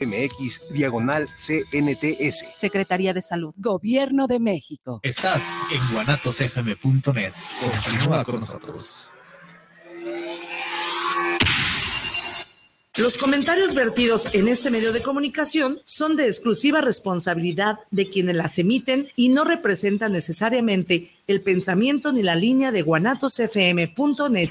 MX diagonal CNTS. Secretaría de Salud, Gobierno de México. Estás en guanatosfm.net. Continúa con nosotros. Los comentarios vertidos en este medio de comunicación son de exclusiva responsabilidad de quienes las emiten y no representan necesariamente el pensamiento ni la línea de guanatosfm.net.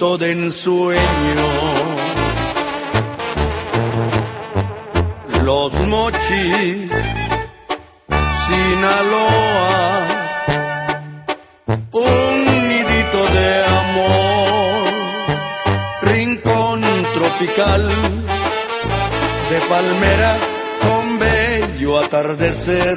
rinconcito de ensueño. Los mochis, Sinaloa, un nidito de amor, rincón tropical de palmera con bello atardecer,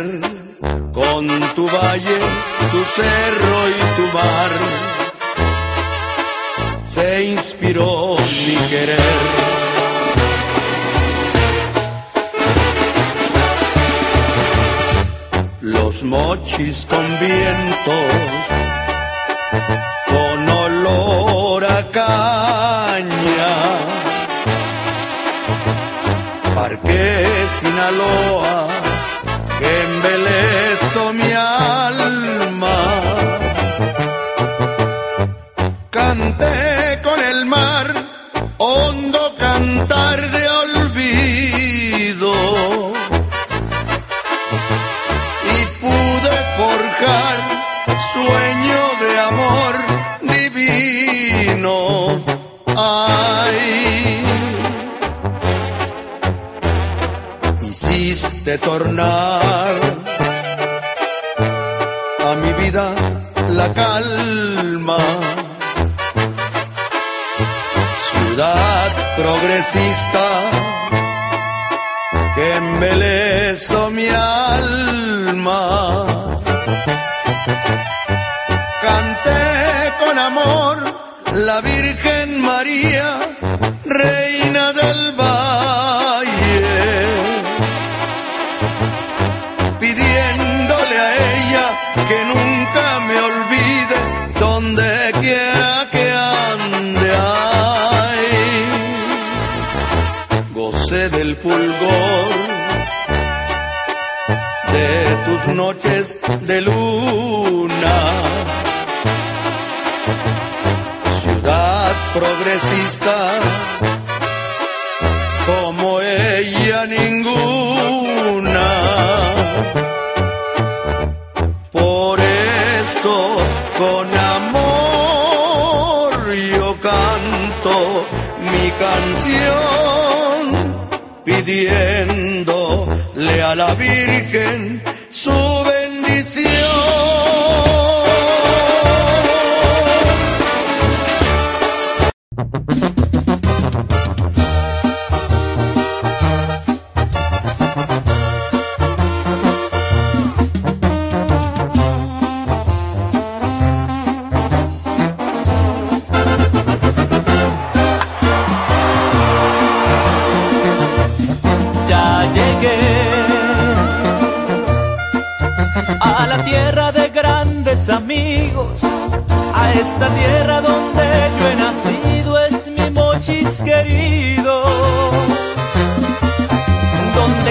hondo cantar de olvido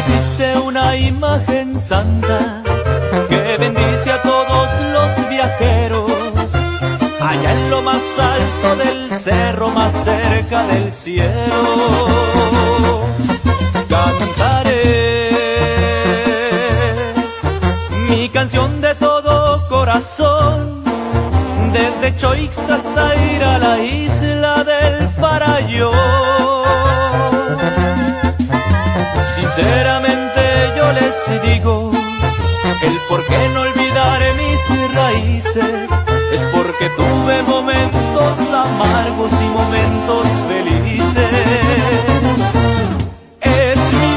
existe una imagen santa que bendice a todos los viajeros, allá en lo más alto del cerro, más cerca del cielo. Cantaré mi canción de todo corazón desde Choix hasta ir a la isla del Parayo. Sinceramente yo les digo, el por qué no olvidar mis raíces es porque tuve momentos amargos y momentos felices. Es mi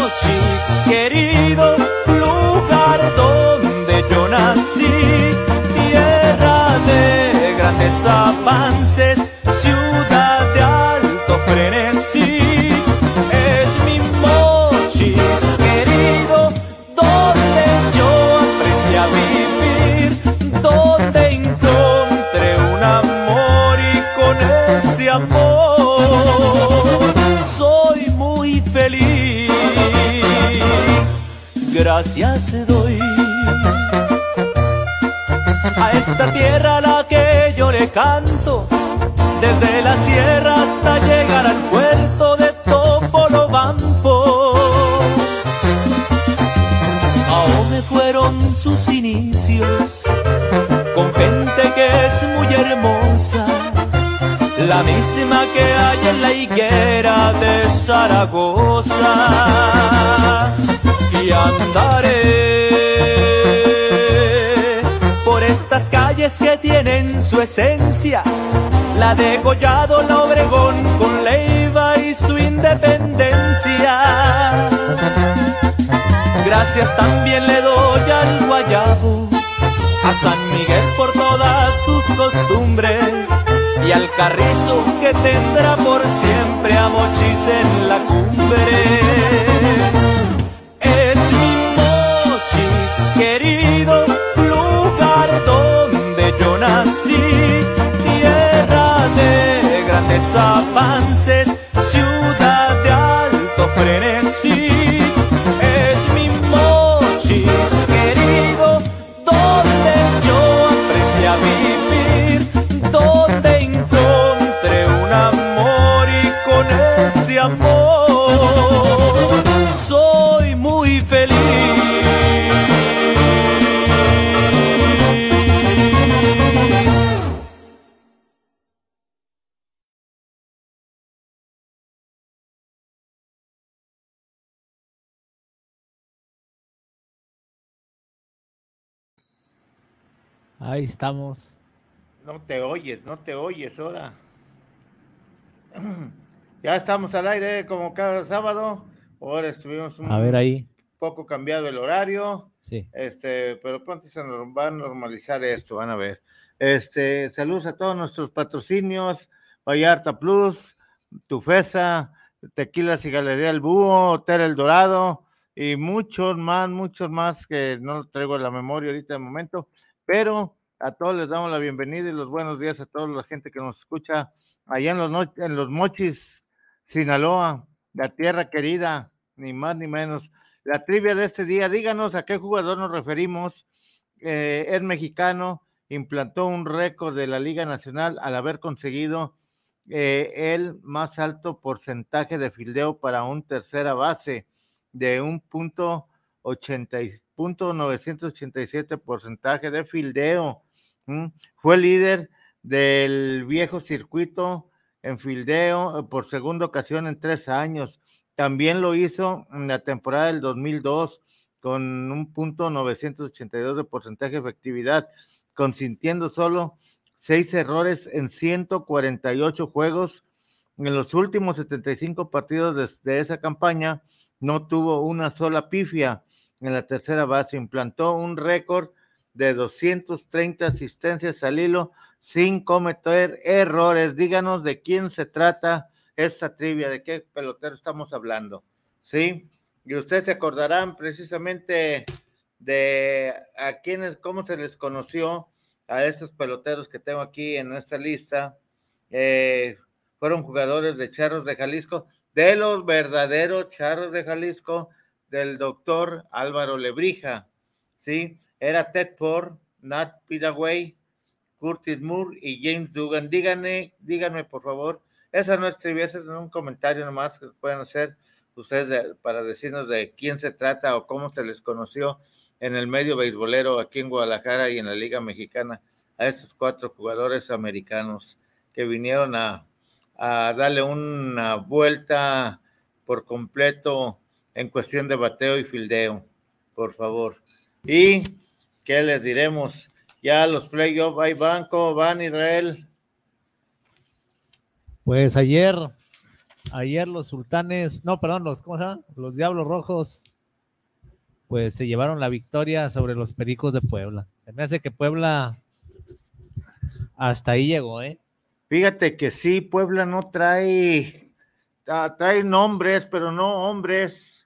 mochis querido, lugar donde yo nací, tierra de grandes avances, ciudad Gracias doy a esta tierra a la que yo le canto, desde la sierra hasta llegar al puerto de Topolobampo. Ahome fueron sus inicios, con gente que es muy hermosa, la misma que hay en la higuera de Zaragoza. Y andaré por estas calles que tienen su esencia, la de Collado, la Obregón, con Leiva y su independencia. Gracias también le doy al Guayabo, a San Miguel por todas sus costumbres y al Carrizo que tendrá por siempre a Mochis en la Ahí estamos. No te oyes, no te oyes ahora. Ya estamos al aire como cada sábado. Ahora estuvimos un A ver ahí. poco cambiado el horario. Sí. Este, pero pronto se nos va a normalizar esto, van a ver. Este, saludos a todos nuestros patrocinios, Vallarta Plus, Tufesa, Tequilas y Galería El Búho, Hotel El Dorado y muchos más, muchos más que no traigo a la memoria ahorita de momento, pero a todos les damos la bienvenida y los buenos días a toda la gente que nos escucha allá en los, en los Mochis, Sinaloa, la tierra querida, ni más ni menos. La trivia de este día, díganos a qué jugador nos referimos. Eh, es mexicano, implantó un récord de la Liga Nacional al haber conseguido eh, el más alto porcentaje de fildeo para un tercera base de un punto 80 y- punto 987 porcentaje de fildeo. Fue líder del viejo circuito en fildeo eh, por segunda ocasión en tres años. También lo hizo en la temporada del 2002 con un punto 982 de porcentaje de efectividad, consintiendo solo seis errores en 148 juegos. En los últimos 75 partidos de esa campaña no tuvo una sola pifia en la tercera base, implantó un récord de 230 asistencias al hilo sin cometer errores. Díganos de quién se trata esta trivia, de qué pelotero estamos hablando, ¿sí? Y ustedes se acordarán precisamente de a quiénes, cómo se les conoció a estos peloteros que tengo aquí en esta lista. Eh, fueron jugadores de Charros de Jalisco, de los verdaderos Charros de Jalisco, del doctor Álvaro Lebrija, ¿sí? Era Ted Ford, Nat Pidaway, Curtis Moore y James Dugan. Díganme, díganme por favor, esa no es es un comentario nomás que pueden hacer ustedes de- para decirnos de quién se trata o cómo se les conoció en el medio beisbolero aquí en Guadalajara y en la Liga Mexicana. a estos cuatro jugadores americanos que vinieron a, a darle una vuelta por completo en cuestión de bateo y fildeo, por favor. Y, ¿qué les diremos? Ya los playoffs, hay banco, van Israel. Pues ayer, ayer los sultanes, no, perdón, los, ¿cómo se llama? Los Diablos Rojos, pues se llevaron la victoria sobre los Pericos de Puebla. Se me hace que Puebla hasta ahí llegó, ¿eh? Fíjate que sí, Puebla no trae, ah, trae nombres, pero no hombres,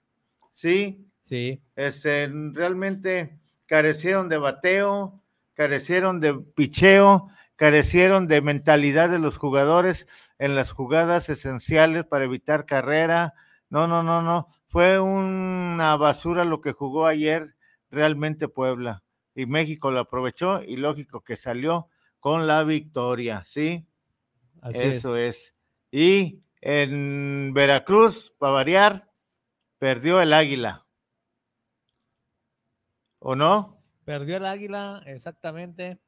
¿sí? Sí. Este, realmente carecieron de bateo, carecieron de picheo, carecieron de mentalidad de los jugadores en las jugadas esenciales para evitar carrera. No, no, no, no. Fue una basura lo que jugó ayer realmente Puebla. Y México lo aprovechó y lógico que salió con la victoria, ¿sí? Así Eso es. Y en Veracruz, para variar, perdió el águila. ¿O no? Perdió el águila, exactamente.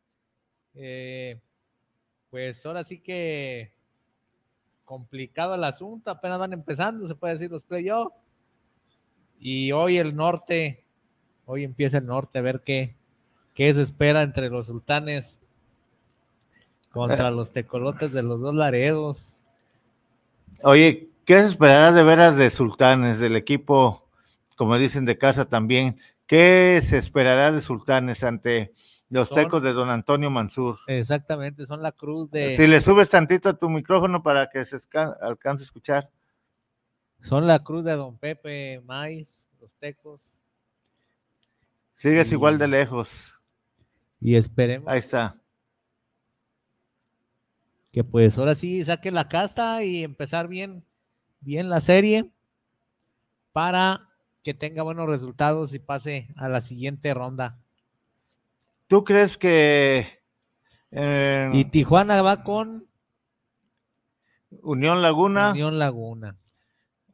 Eh, pues ahora sí que complicado el asunto, apenas van empezando, se puede decir los playoffs. Y hoy el norte, hoy empieza el norte a ver qué, qué se espera entre los sultanes contra los tecolotes de los dos laredos. Oye, ¿qué se esperará de veras de Sultanes, del equipo, como dicen de casa también? ¿Qué se esperará de Sultanes ante los Son- tecos de don Antonio Mansur? Exactamente, son la cruz de, Si le subes tantito a tu micrófono para que se alcance a escuchar. son la cruz de don Pepe Maiz, los tecos. Sigues igual de lejos. Y esperemos Ahí está. que pues ahora sí saquen la casta y empezar bien, bien la serie para que tenga buenos resultados y pase a la siguiente ronda. ¿Tú crees que eh, Y Tijuana va con Unión Laguna Unión Laguna.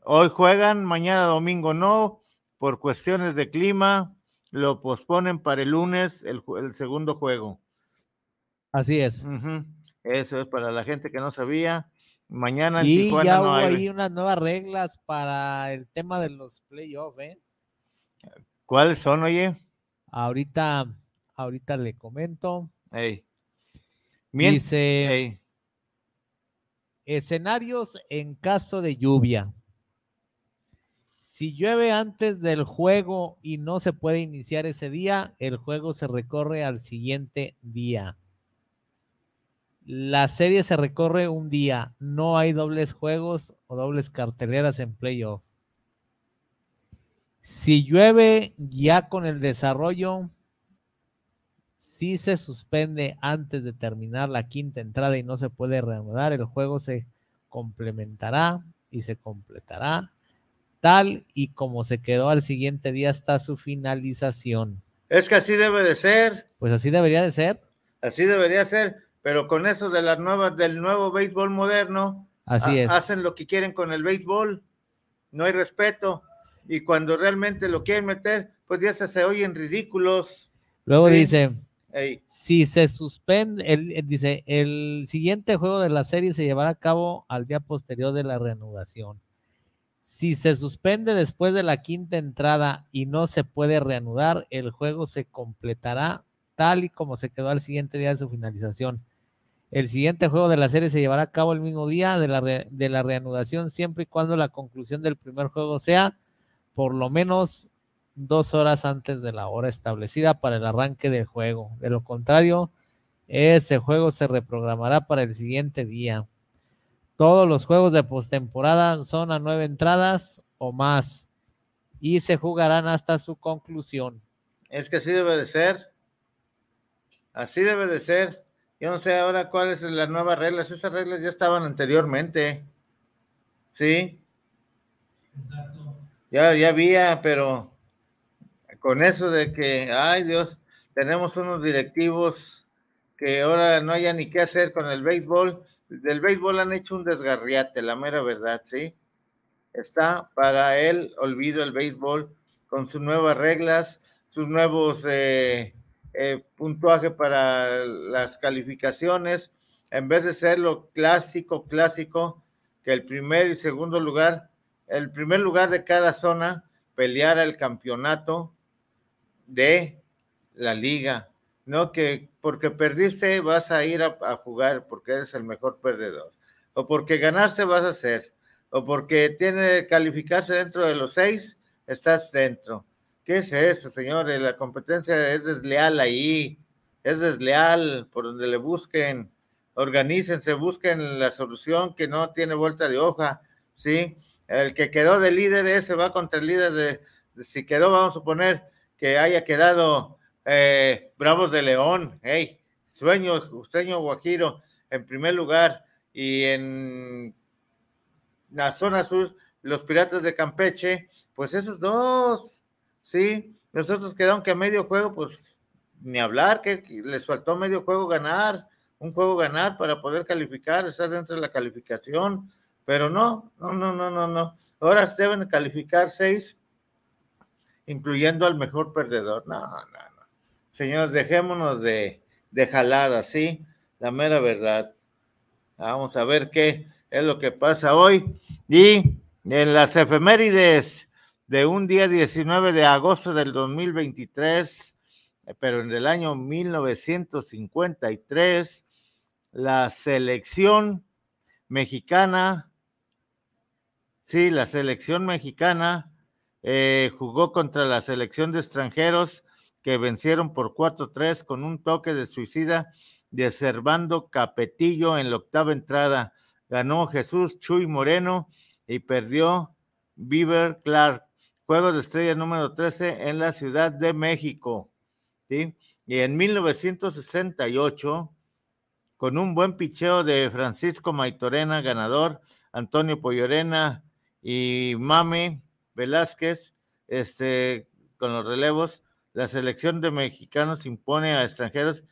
hoy juegan, mañana domingo no, por cuestiones de clima, lo posponen para el lunes el, el segundo juego. Así es. Eso es para la gente que no sabía. Mañana en Y Tijuana ya no hubo hay. ahí unas nuevas reglas para el tema de los playoffs, ¿eh? ¿Cuáles son, oye? Ahorita, ahorita le comento. Ey. Mien- Dice ey. escenarios en caso de lluvia. Si llueve antes del juego y no se puede iniciar ese día, el juego se recorre al siguiente día. La serie se recorre un día. No hay dobles juegos o dobles carteleras en playoff. Si llueve ya con el desarrollo, si se suspende antes de terminar la quinta entrada y no se puede reanudar, el juego se complementará y se completará tal y como se quedó al siguiente día hasta su finalización. Es que así debe de ser, Pues así debería de ser. así debería ser, pero con eso de las nuevas, del nuevo béisbol moderno, Así es. hacen lo que quieren con el béisbol, no hay respeto, y cuando realmente lo quieren meter, pues ya se, se oyen ridículos. Luego sí. dice, Ey, si se suspende, el- dice, el siguiente juego de la serie se llevará a cabo al día posterior de la reanudación. Si se suspende después de la quinta entrada y no se puede reanudar, el juego se completará tal y como se quedó al siguiente día de su finalización. El siguiente juego de la serie se llevará a cabo el mismo día de la, de la reanudación, siempre y cuando la conclusión del primer juego sea por lo menos dos horas antes de la hora establecida para el arranque del juego. De lo contrario, ese juego se reprogramará para el siguiente día. Todos los juegos de postemporada son a nueve entradas o más y se jugarán hasta su conclusión. es que así debe de ser, así debe de ser. Yo no sé ahora cuáles son las nuevas reglas, esas reglas ya estaban anteriormente, ¿sí? Ya, ya había, pero con eso de que, ay Dios, tenemos unos directivos que ahora no haya ni qué hacer con el béisbol. Del béisbol han hecho un desgarriate, la mera verdad, ¿sí? Está para el olvido el béisbol con sus nuevas reglas, sus nuevos eh, eh, puntuaje para las calificaciones, en vez de ser lo clásico, clásico, que el primer y segundo lugar, el primer lugar de cada zona peleara el campeonato de la liga, no que porque perdiste vas a ir a, a jugar porque eres el mejor perdedor, o porque ganaste vas a ser, o porque tiene calificarse dentro de los seis, estás dentro. ¿Qué es eso, señores? La competencia es desleal ahí, es desleal por donde le busquen, organícense, busquen la solución que no tiene vuelta de hoja, ¿sí? El que quedó de líder, ese va contra el líder de, si quedó, vamos a suponer que haya quedado eh, Bravos de León, hey, sueño, sueño Guajiro en primer lugar y en la zona sur, los Piratas de Campeche, pues esos dos Sí, nosotros quedaron que a medio juego, pues ni hablar, que les faltó medio juego ganar, un juego ganar para poder calificar, estar dentro de la calificación, pero no, no, no, no, no, no. Ahora deben calificar seis, incluyendo al mejor perdedor. No, no, no. Señores, dejémonos de, de jaladas, ¿sí? La mera verdad. Vamos a ver qué es lo que pasa hoy. Y en las efemérides, de un día 19 de agosto del 2023, eh, pero en el año 1953, la selección mexicana, sí, la selección mexicana eh, jugó contra la selección de extranjeros que vencieron por 4-3 con un toque de suicida de Servando Capetillo en la octava entrada. Ganó Jesús Chuy Moreno y perdió Beaver Clark. Juego de Estrella número 13 en la Ciudad de México. ¿sí? Y en 1968, con un buen picheo de Francisco Maitorena, ganador, Antonio Pollorena y Mame Velázquez, este, con los relevos, la selección de mexicanos impone a extranjeros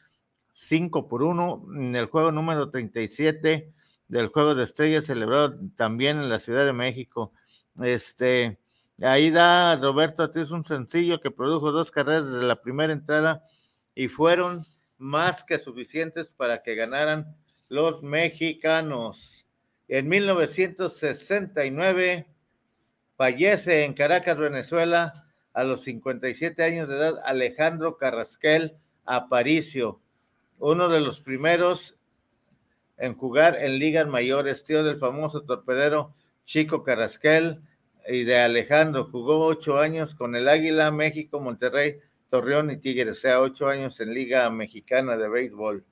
5 por 1 en el juego número 37 del Juego de Estrellas celebrado también en la Ciudad de México. Este, Ahí da Roberto es un sencillo que produjo dos carreras desde la primera entrada y fueron más que suficientes para que ganaran los mexicanos. En 1969 fallece en Caracas, Venezuela, a los 57 años de edad, Alejandro Carrasquel Aparicio, uno de los primeros en jugar en ligas mayores, tío del famoso torpedero Chico Carrasquel, y de Alejandro. Jugó ocho años con el Águila, México, Monterrey, Torreón y Tigres, o sea, ocho años en Liga Mexicana de Béisbol.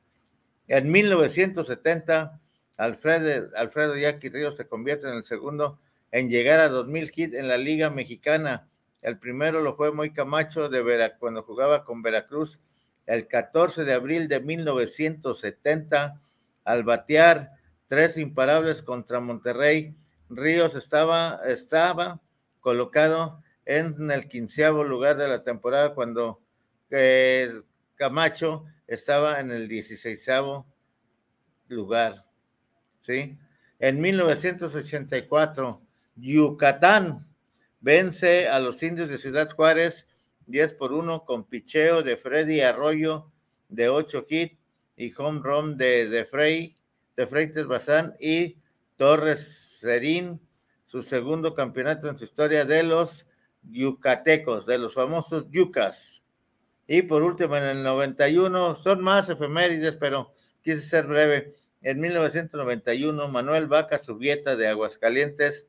En 1970, Alfredo, Alfredo Yaqui Ríos se convierte en el segundo en llegar a 2000 hits en la Liga Mexicana. El primero lo fue Moy Camacho de Vera, cuando jugaba con Veracruz el 14 de abril de 1970 al batear tres imparables contra Monterrey Ríos estaba, estaba colocado en el quinceavo lugar de la temporada cuando eh, Camacho estaba en el dieciséisavo lugar. ¿sí? En 1984, Yucatán vence a los indios de Ciudad Juárez 10 por 1 con picheo de Freddy Arroyo de 8 hits y home run de, de Frey, de Bazán y Torres Serín su segundo campeonato en su historia de los yucatecos, de los famosos yucas. Y por último, en el 91, son más efemérides, pero quise ser breve. En 1991, Manuel Vaca Subieta de Aguascalientes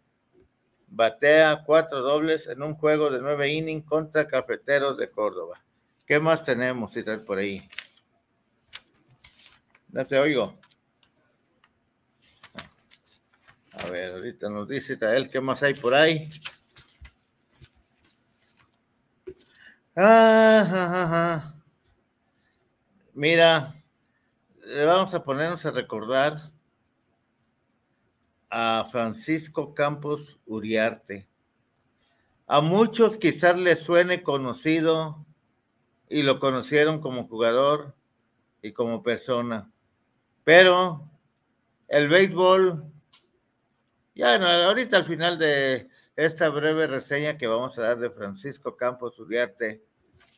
batea cuatro dobles en un juego de nueve innings contra Cafeteros de Córdoba. ¿Qué más tenemos, por ahí? No te oigo. A ver, ahorita nos dice Israel qué más hay por ahí. Ah, Mira, vamos a ponernos a recordar a Francisco Campos Uriarte. A muchos quizás les suene conocido y lo conocieron como jugador y como persona, pero el béisbol ya, ahorita al final de esta breve reseña que vamos a dar de Francisco Campos Uriarte,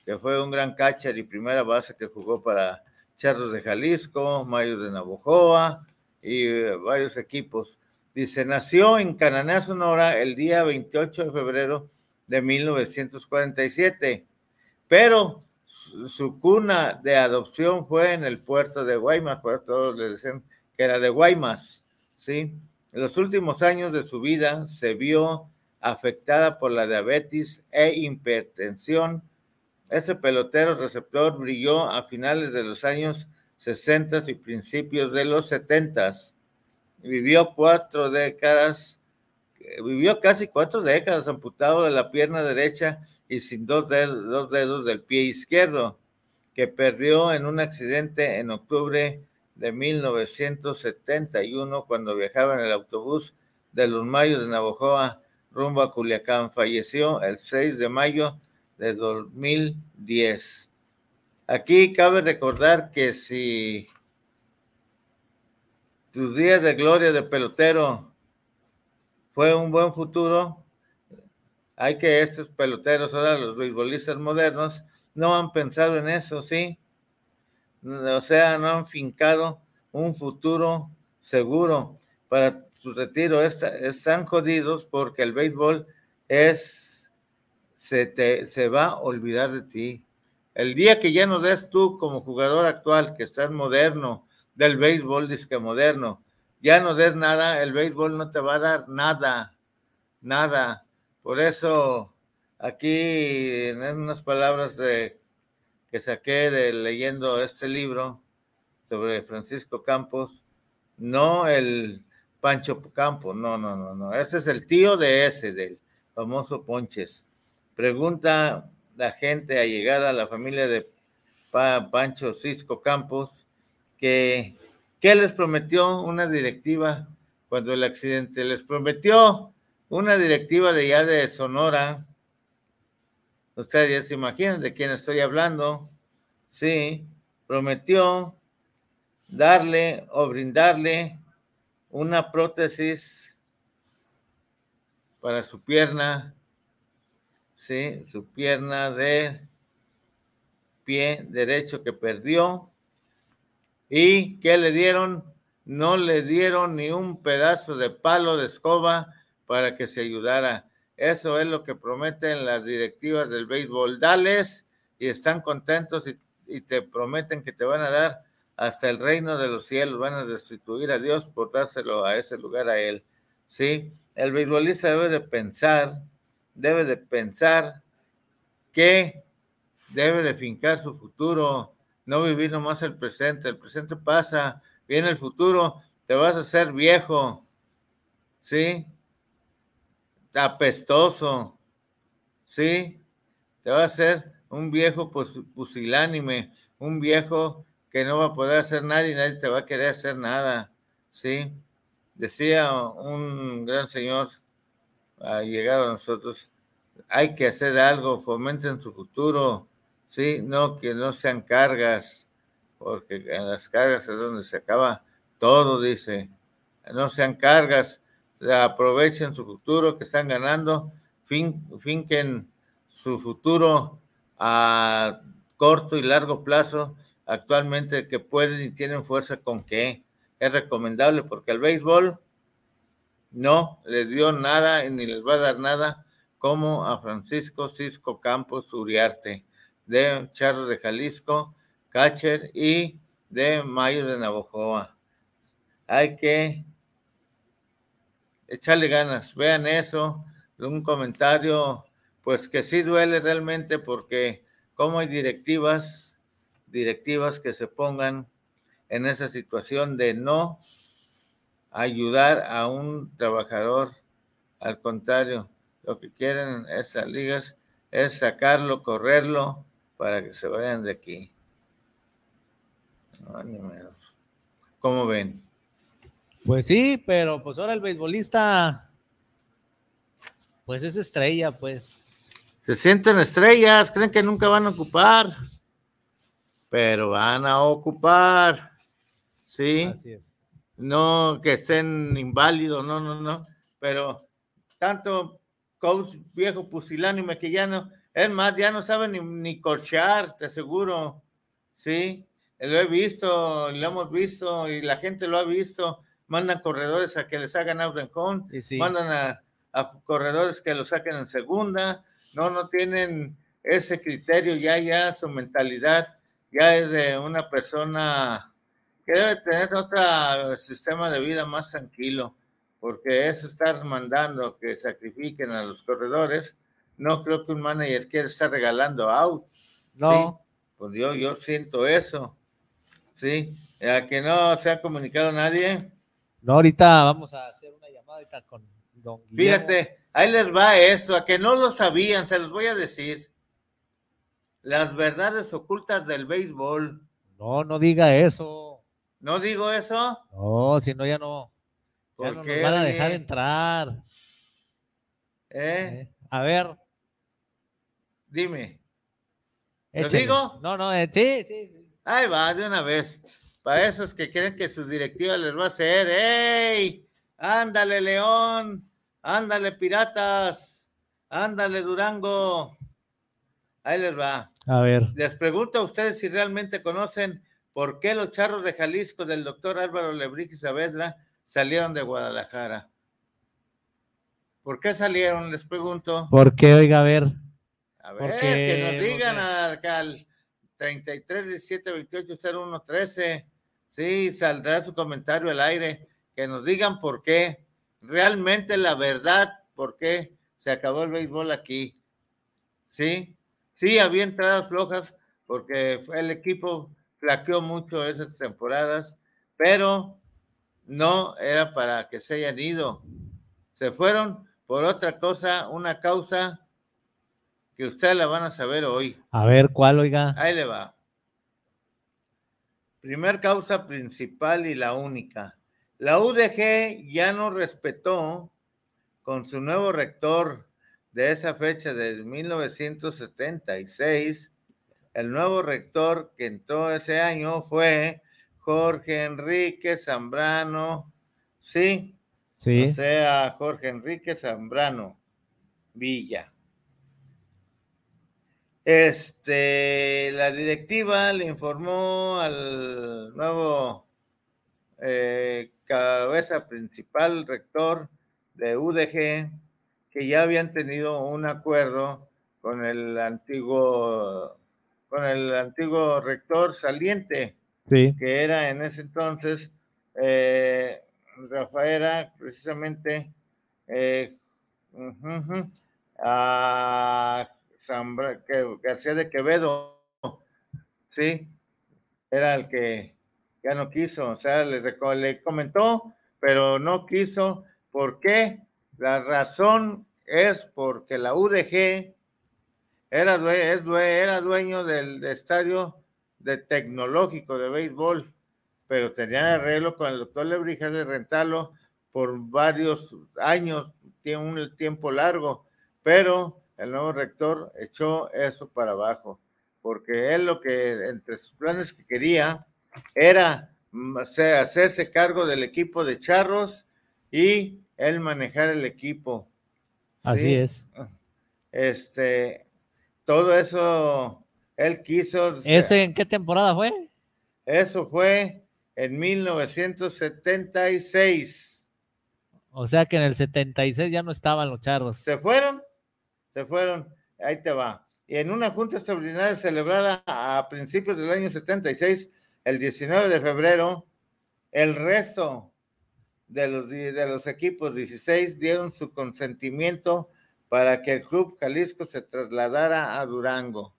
que fue un gran catcher y primera base que jugó para Charros de Jalisco, Mayo de Navojoa y eh, varios equipos. Dice, nació en Cananea, Sonora, el día 28 de febrero de 1947, pero su, su cuna de adopción fue en el puerto de Guaymas, por eso todos le decían que era de Guaymas, ¿sí? En los últimos años de su vida se vio afectada por la diabetes e hipertensión. Ese pelotero receptor brilló a finales de los años 60 y principios de los 70. Vivió cuatro décadas, vivió casi cuatro décadas amputado de la pierna derecha y sin dos dedos, dos dedos del pie izquierdo, que perdió en un accidente en octubre de 1971 cuando viajaba en el autobús de los Mayos de Navojoa rumbo a Culiacán. Falleció el 6 de mayo de 2010. Aquí cabe recordar que si tus días de gloria de pelotero fue un buen futuro, hay que estos peloteros, ahora los beisbolistas modernos, no han pensado en eso, ¿sí? O sea, no han fincado un futuro seguro para su retiro. están jodidos porque el béisbol es, se, te, se va a olvidar de ti. El día que ya no des tú como jugador actual, que estás moderno, del béisbol, disque moderno, ya no des nada, el béisbol no te va a dar nada, nada. Por eso, aquí en unas palabras de, que saqué de leyendo este libro sobre Francisco Campos, no el Pancho Campos, no, no, no, no, ese es el tío de ese, del famoso Ponches. Pregunta la gente allegada a la familia de Pancho Cisco Campos que ¿qué les prometió una directiva cuando el accidente? Les prometió una directiva de ya de Sonora. Ustedes ya se imaginan de quién estoy hablando. Sí, prometió darle o brindarle una prótesis para su pierna ¿sí? Su pierna de pie derecho que perdió. ¿Y qué le dieron? No le dieron ni un pedazo de palo de escoba para que se ayudara. Eso es lo que prometen las directivas del béisbol. Dales y están contentos y, te prometen que te van a dar hasta el reino de los cielos, van a destituir a Dios por dárselo a ese lugar a él. ¿Sí? El beisbolista debe de pensar debe de pensar que debe de fincar su futuro, no vivir nomás el presente. El presente pasa, viene el futuro, te vas a hacer viejo, ¿sí? Apestoso, ¿sí? Te va a hacer un viejo pusilánime, un viejo que no va a poder hacer nada y nadie te va a querer hacer nada, ¿sí? Decía un gran señor, llegado a nosotros, hay que hacer algo, fomenten su futuro, sí, no que no sean cargas, porque en las cargas es donde se acaba todo, dice, no sean cargas, aprovechen su futuro que están ganando, fin, finquen su futuro a corto y largo plazo, actualmente que pueden y tienen fuerza con que es recomendable porque el béisbol no les dio nada y ni les va a dar nada como a Francisco Cisco Campos Uriarte de Charros de Jalisco, Cacher y de Mayo de Navojoa. Hay que echarle ganas, vean eso, un comentario, pues que sí duele realmente porque como hay directivas, directivas que se pongan en esa situación de no ayudar a un trabajador. Al contrario, lo que quieren estas ligas es sacarlo, correrlo para que se vayan de aquí. No, ni menos. ¿Cómo ven? Pues sí, pero pues ahora el beisbolista, pues es estrella, pues. Se sienten estrellas, creen que nunca van a ocupar, pero van a ocupar. Sí. Así es no que estén inválidos, no, no, no, pero tanto coach viejo pusilánime que ya no, Es más, ya no saben ni, ni corchear, te aseguro. Sí, lo he visto, lo hemos visto y la gente lo ha visto. Mandan corredores a que les hagan out and home, sí. mandan a, a corredores que lo saquen en segunda. No, no tienen ese criterio, ya, ya su mentalidad ya es de una persona que debe tener otro sistema de vida más tranquilo, porque es estar mandando que sacrifiquen a los corredores. No creo que un manager quiera estar regalando out. No. Sí, pues yo, yo siento eso. Sí, a que no se ha comunicado nadie. No, ahorita vamos a hacer una llamada ahorita con don Guillermo. Fíjate, ahí les va esto, a que no lo sabían, se los voy a decir. Las verdades ocultas del béisbol. No, no diga eso. ¿No digo eso? No, si no ya no. Ya ¿Por no nos qué, van a dejar entrar. ¿Eh? ¿eh? A ver, Dime. ¿Lo échale. digo? No, no, eh, sí, sí. sí. Ahí va, de una vez. Para esos que creen que su directiva les va a hacer, ¡Ey! Ándale, León. Ándale, Piratas. Ándale, Durango. Ahí les va. A ver. Les pregunto a ustedes si realmente conocen por qué los charros de Jalisco del doctor Álvaro Lebrija Saavedra salieron de Guadalajara. ¿Por qué salieron? Les pregunto. ¿Por qué, oiga, a ver? A ver, que nos digan acá al 33 17 28 01 13. Sí, saldrá su comentario al aire. Que nos digan por qué. Realmente la verdad, por qué se acabó el béisbol aquí. Sí, sí, había entradas flojas porque el equipo flaqueó mucho esas temporadas, pero no era para que se hayan ido. Se fueron por otra cosa, una causa que ustedes la van a saber hoy. A ver, ¿cuál, oiga? Ahí le va. Primer causa principal y la única. La UDG ya no respetó con su nuevo rector de esa fecha de 1976. El nuevo rector que entró ese año fue Jorge Enrique Zambrano. Sí, Sí. o sea, Jorge Enrique Zambrano Villa. Este, la directiva le informó al nuevo eh, cabeza principal, rector de UDG, que ya habían tenido un acuerdo con el antiguo, con el antiguo rector saliente Sí. que era en ese entonces eh, Rafael, precisamente eh, Zambra- que- García de Quevedo, sí, era el que ya no quiso, o sea, le, le comentó, pero no quiso. ¿Por qué? La razón es porque la UDG era, due- due- era dueño del estadio de tecnológico de béisbol, pero tenían arreglo con el doctor Lebrija de rentarlo por varios años, tiene un tiempo largo, pero el nuevo rector echó eso para abajo, porque él lo que entre sus planes que quería era mm, hacer- hacerse cargo del equipo de charros y él manejar el equipo. Así ¿sí? es. Este, todo eso él quiso. ¿Ese en qué temporada fue? Eso fue en 1976. O sea que en el 76 ya no estaban los charros. ¿Se fueron? Se fueron. Ahí te va. Y en una junta extraordinaria celebrada a principios del año 76, el 19 de febrero, el resto de los, de los equipos 16 dieron su consentimiento para que el Club Jalisco se trasladara a Durango.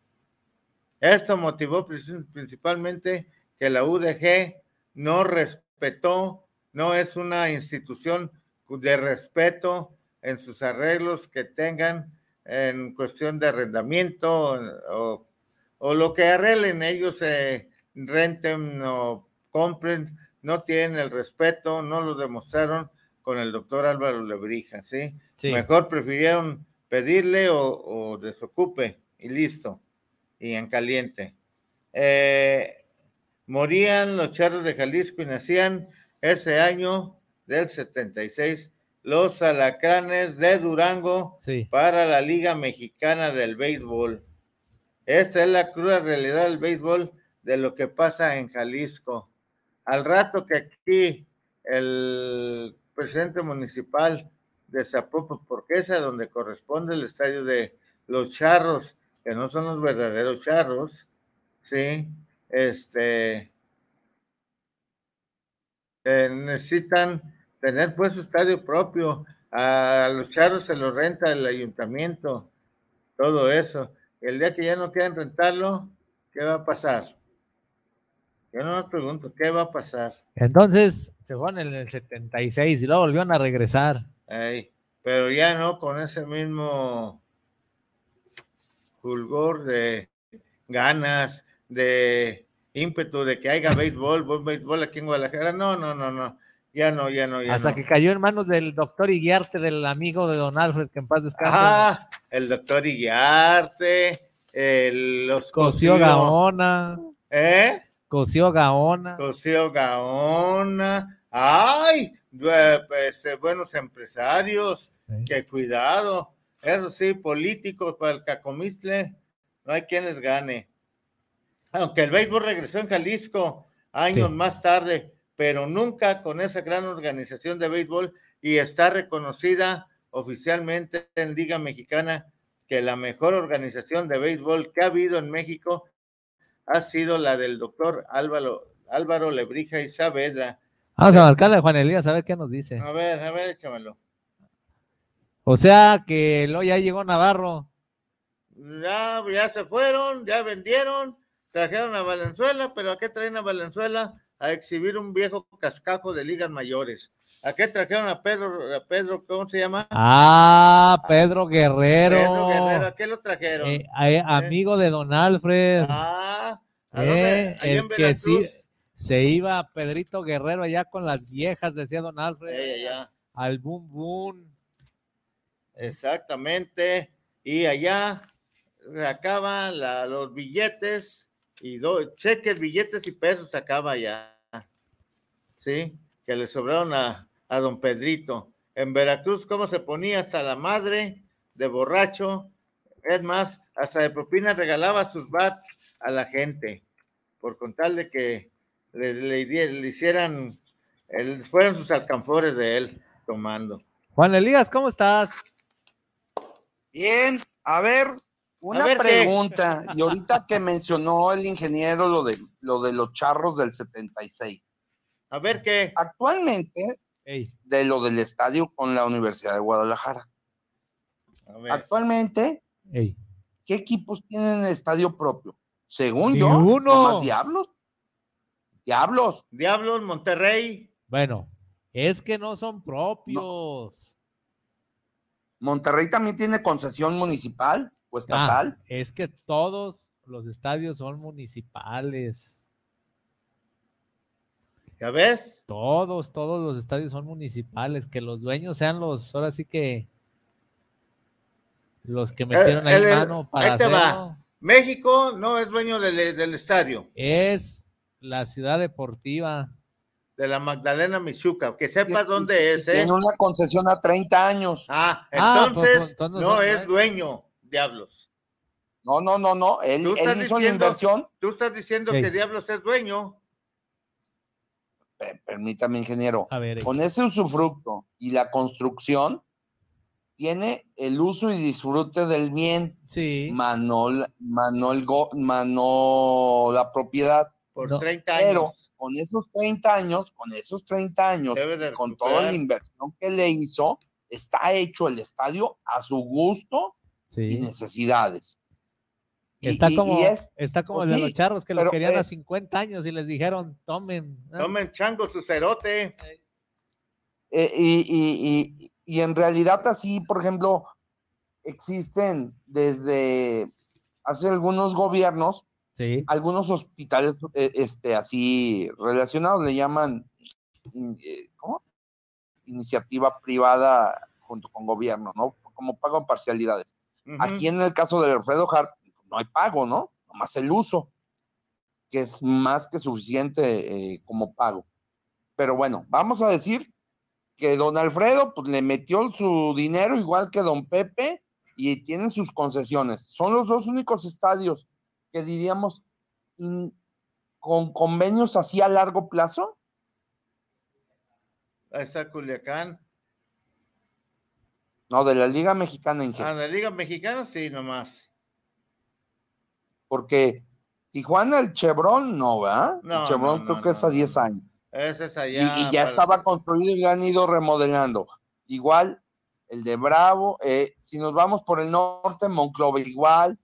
Esto motivó princi- principalmente que la UDG no respetó, no es una institución de respeto en sus arreglos que tengan en cuestión de arrendamiento o, o lo que arreglen ellos, eh, renten o compren, no tienen el respeto, no lo demostraron con el doctor Álvaro Lebrija, ¿sí? Sí. Mejor prefirieron pedirle o, o desocupe y listo, y en caliente. Eh, morían los charros de Jalisco y nacían ese año del 76 los alacranes de Durango Sí. para la Liga Mexicana del Béisbol. Esta es la cruda realidad del béisbol de lo que pasa en Jalisco. Al rato que aquí el presidente municipal de Zapopan, porque es a donde corresponde el estadio de los charros, que no son los verdaderos charros, sí, este, eh, necesitan tener pues su estadio propio. A los charros se lo renta el ayuntamiento, todo eso. El día que ya no quieran rentarlo, ¿qué va a pasar? Yo no me pregunto, ¿qué va a pasar? Entonces se fueron en el 76 y luego volvieron a regresar. Pero ya no con ese mismo fulgor de ganas, de ímpetu de que haya béisbol, buen béisbol aquí en Guadalajara. No, no, no, no. Ya no, ya no, ya Hasta no. que cayó en manos del doctor Iguiarte, del amigo de Don Alfred, que en paz descanse. Ah, el doctor Iguarte, el, los Coció Gaona, ¿Eh? Coció Gaona. Cosío Gaona. ¡Ay! eh, pues, eh, buenos empresarios. Sí. Que cuidado. Eso sí, políticos para el cacomistle. No hay quien les gane. Aunque el béisbol regresó en Jalisco años Sí. más tarde, pero nunca con esa gran organización de béisbol y está reconocida oficialmente en Liga Mexicana que la mejor organización de béisbol que ha habido en México ha sido la del doctor Álvaro, Álvaro Lebrija y Saavedra. Vamos a marcarle a Juan Elías a ver qué nos dice. A ver, a ver, échamelo. O sea que luego ya llegó Navarro. Ya, ya se fueron, ya vendieron, trajeron a Valenzuela, pero ¿a qué traen a Valenzuela? A exhibir un viejo cascajo de ligas mayores. ¿A qué trajeron a Pedro, a Pedro, ¿cómo se llama? Ah, Pedro Guerrero. Pedro Guerrero, ¿a qué lo trajeron? Eh, eh, amigo de Don Alfred. ah, ¿a? Eh, el en que sí se iba Pedrito Guerrero allá con las viejas, decía Don Alfred. Ey, allá. Al boom boom. Exactamente. Y allá sacaba la- los billetes y do- cheques, billetes y pesos sacaba allá. Sí, que le sobraron a, a don Pedrito. En Veracruz, ¿cómo se ponía hasta la madre de borracho? Es más, hasta de propina regalaba sus bat a la gente, por contar de que le, le le hicieran, el- fueron sus alcanfores de él tomando. Juan Elías, ¿cómo estás? Bien, a ver, una A ver, ¿qué? pregunta. Y ahorita que mencionó el ingeniero lo de, lo de los charros del 76. A ver qué. Actualmente, Ey, de lo del estadio con la Universidad de Guadalajara. A ver. Actualmente, ey. ¿qué equipos tienen estadio propio? Según yo, nomás Diablos. Diablos. Diablos, Monterrey. Bueno, es que no son propios. Monterrey también tiene concesión municipal o Ah, estatal. es que todos los estadios son municipales. ¿Ya ves? Todos, todos los estadios son municipales. Que los dueños sean los, ahora sí que los que metieron ahí el- el- mano para ahí te va. hacerlo. México no es dueño del, del estadio, Es la ciudad deportiva. de la Magdalena Michuca. Que sepa Y- dónde es, ¿eh? Tiene una concesión a 30 años. Ah, Ah, pues, entonces pues, entonces no es dueño, Diablos. No, no, no, no. Él, Tú él la diciendo- inversión. Tú estás diciendo Sí. que Diablos es dueño. Pe- Permítame, ingeniero. A ver, Con ese usufructo y la construcción, tiene el uso y disfrute del bien, sí. mano, la- mano, el go- mano la propiedad. Por No, 30 Pero años. con esos 30 años, con esos 30 años, Debe de con toda la inversión que le hizo, está hecho el estadio a su gusto y necesidades. Está y- como, y es, está como pues el de sí, los charros que lo querían eh, a 50 años y les dijeron, tomen. Tomen chango su cerote. eh, y, y- y- y en realidad así, por ejemplo, existen desde hace algunos gobiernos Sí, algunos hospitales eh, este, así relacionados, le llaman in- eh, ¿cómo? iniciativa privada junto con gobierno, ¿no? Como pago en parcialidades. Aquí en el caso del Alfredo Hart, no hay pago, ¿no? Nomás el uso, que es más que suficiente eh, como pago. Pero bueno, vamos a decir que don Alfredo pues le metió su dinero igual que don Pepe y tienen sus concesiones. Son los dos únicos estadios que diríamos in- con convenios así a largo plazo. Ahí está Culiacán. No, de la Liga Mexicana en Ah, general. la Liga Mexicana, sí, nomás. Porque Tijuana, el Chevron, no, ¿verdad? No, el Chevron no, creo no, que es a 10 años. Ese es Y, allá. y ya para- estaba construido y han ido remodelando. Igual el de Bravo, eh, si nos vamos por el norte, Monclova igual,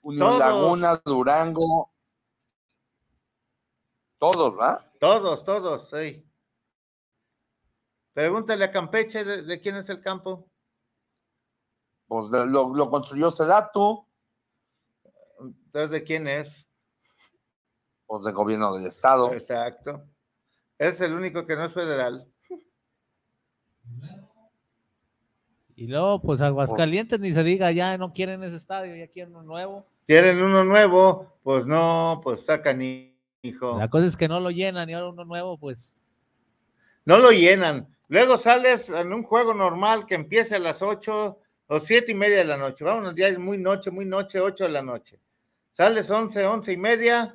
Unión Todos. Laguna, Durango, todos, ¿verdad? Todos, todos, sí. Pregúntale a Campeche de, de quién es el campo. Pues de- lo, lo construyó Sedatu, Entonces, ¿de quién es? pues del gobierno del estado. Exacto. Es el único que no es federal. Y luego, pues Aguascalientes ni se diga, ya no quieren ese estadio, ya quieren uno nuevo. ¿Quieren uno nuevo? Pues no, pues sacan hijo. La cosa es que no lo llenan y ahora uno nuevo, pues. No lo llenan. Luego sales en un juego normal que empieza a las 8 o siete y media de la noche. Vámonos, ya es muy noche, muy noche, 8 de la noche. Sales 11, 11 y media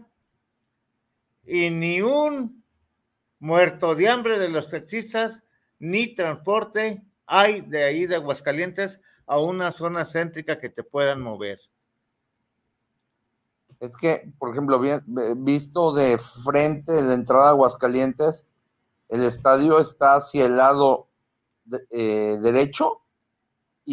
y ni un muerto de hambre de los taxistas ni transporte hay de ahí de Aguascalientes a una zona céntrica que te puedan mover. Es que, por ejemplo, vi- visto de frente en la entrada a Aguascalientes, el estadio está hacia el lado de- eh, derecho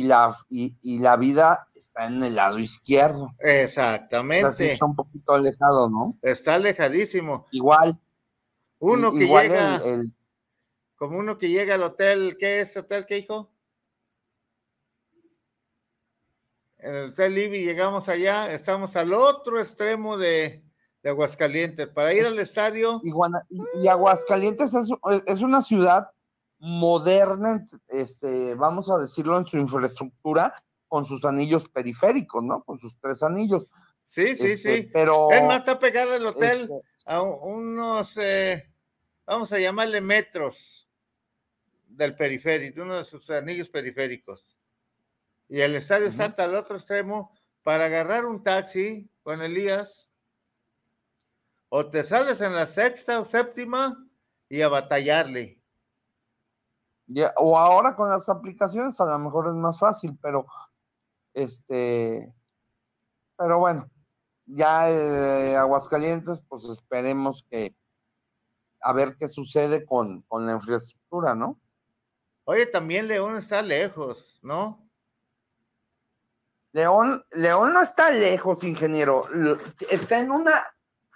y la, y, y la vida está en el lado izquierdo. O Exactamente. sea, sí está un poquito alejado, ¿no? Está alejadísimo. Igual. Uno que igual llega, el- el- como uno que llega al hotel, ¿qué es hotel qué hijo? En el hotel Libby llegamos allá, estamos al otro extremo de, de Aguascalientes. Para ir al estadio, y- y Aguascalientes es, es una ciudad moderna, este, vamos a decirlo, en su infraestructura, con sus anillos periféricos, ¿no? Con sus tres anillos. sí, sí, Este, sí. Pero. Es más, está pegado al hotel este, a un- unos, eh, vamos a llamarle metros del periférico, uno de sus anillos periféricos. Y el estadio está hasta el otro extremo para agarrar un taxi con Elías. O te sales en la sexta o séptima y a batallarle. Ya, o ahora con las aplicaciones a lo mejor es más fácil, pero este, pero bueno, ya eh, Aguascalientes, pues esperemos que a ver qué sucede con, con la infraestructura, ¿no? Oye, también León está lejos, ¿no? León, León no está lejos, ingeniero, está en una,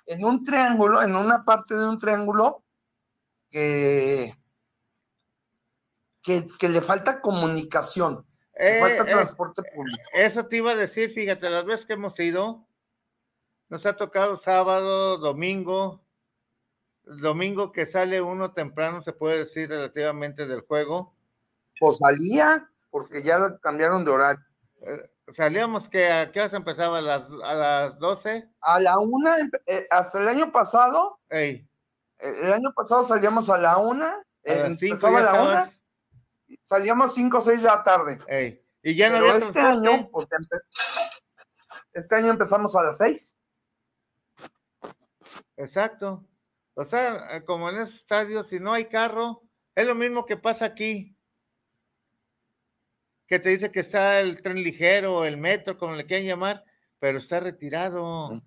en un triángulo, en una parte de un triángulo que, que, que le falta comunicación, le Eh, falta eh, transporte público. Eso te iba a decir, fíjate, las veces que hemos ido, nos ha tocado sábado, domingo, domingo que sale uno temprano, se puede decir relativamente del juego. Pues salía, porque ya lo cambiaron de horario. Eh, Salíamos que a qué hora se empezaba a las, a las 12. A la una, eh, hasta el año pasado, Ey, el año pasado salíamos a la una, a eh, las 5 empezaba a la una. Salíamos cinco o seis de la tarde. Ey, y ya no Pero había este año, porque este año empezamos a las seis. Exacto. O sea, eh, como en esos estadios, si no hay carro, es lo mismo que pasa aquí. Que te dice que está el tren ligero, el metro, como le quieran llamar, pero está retirado. Sí.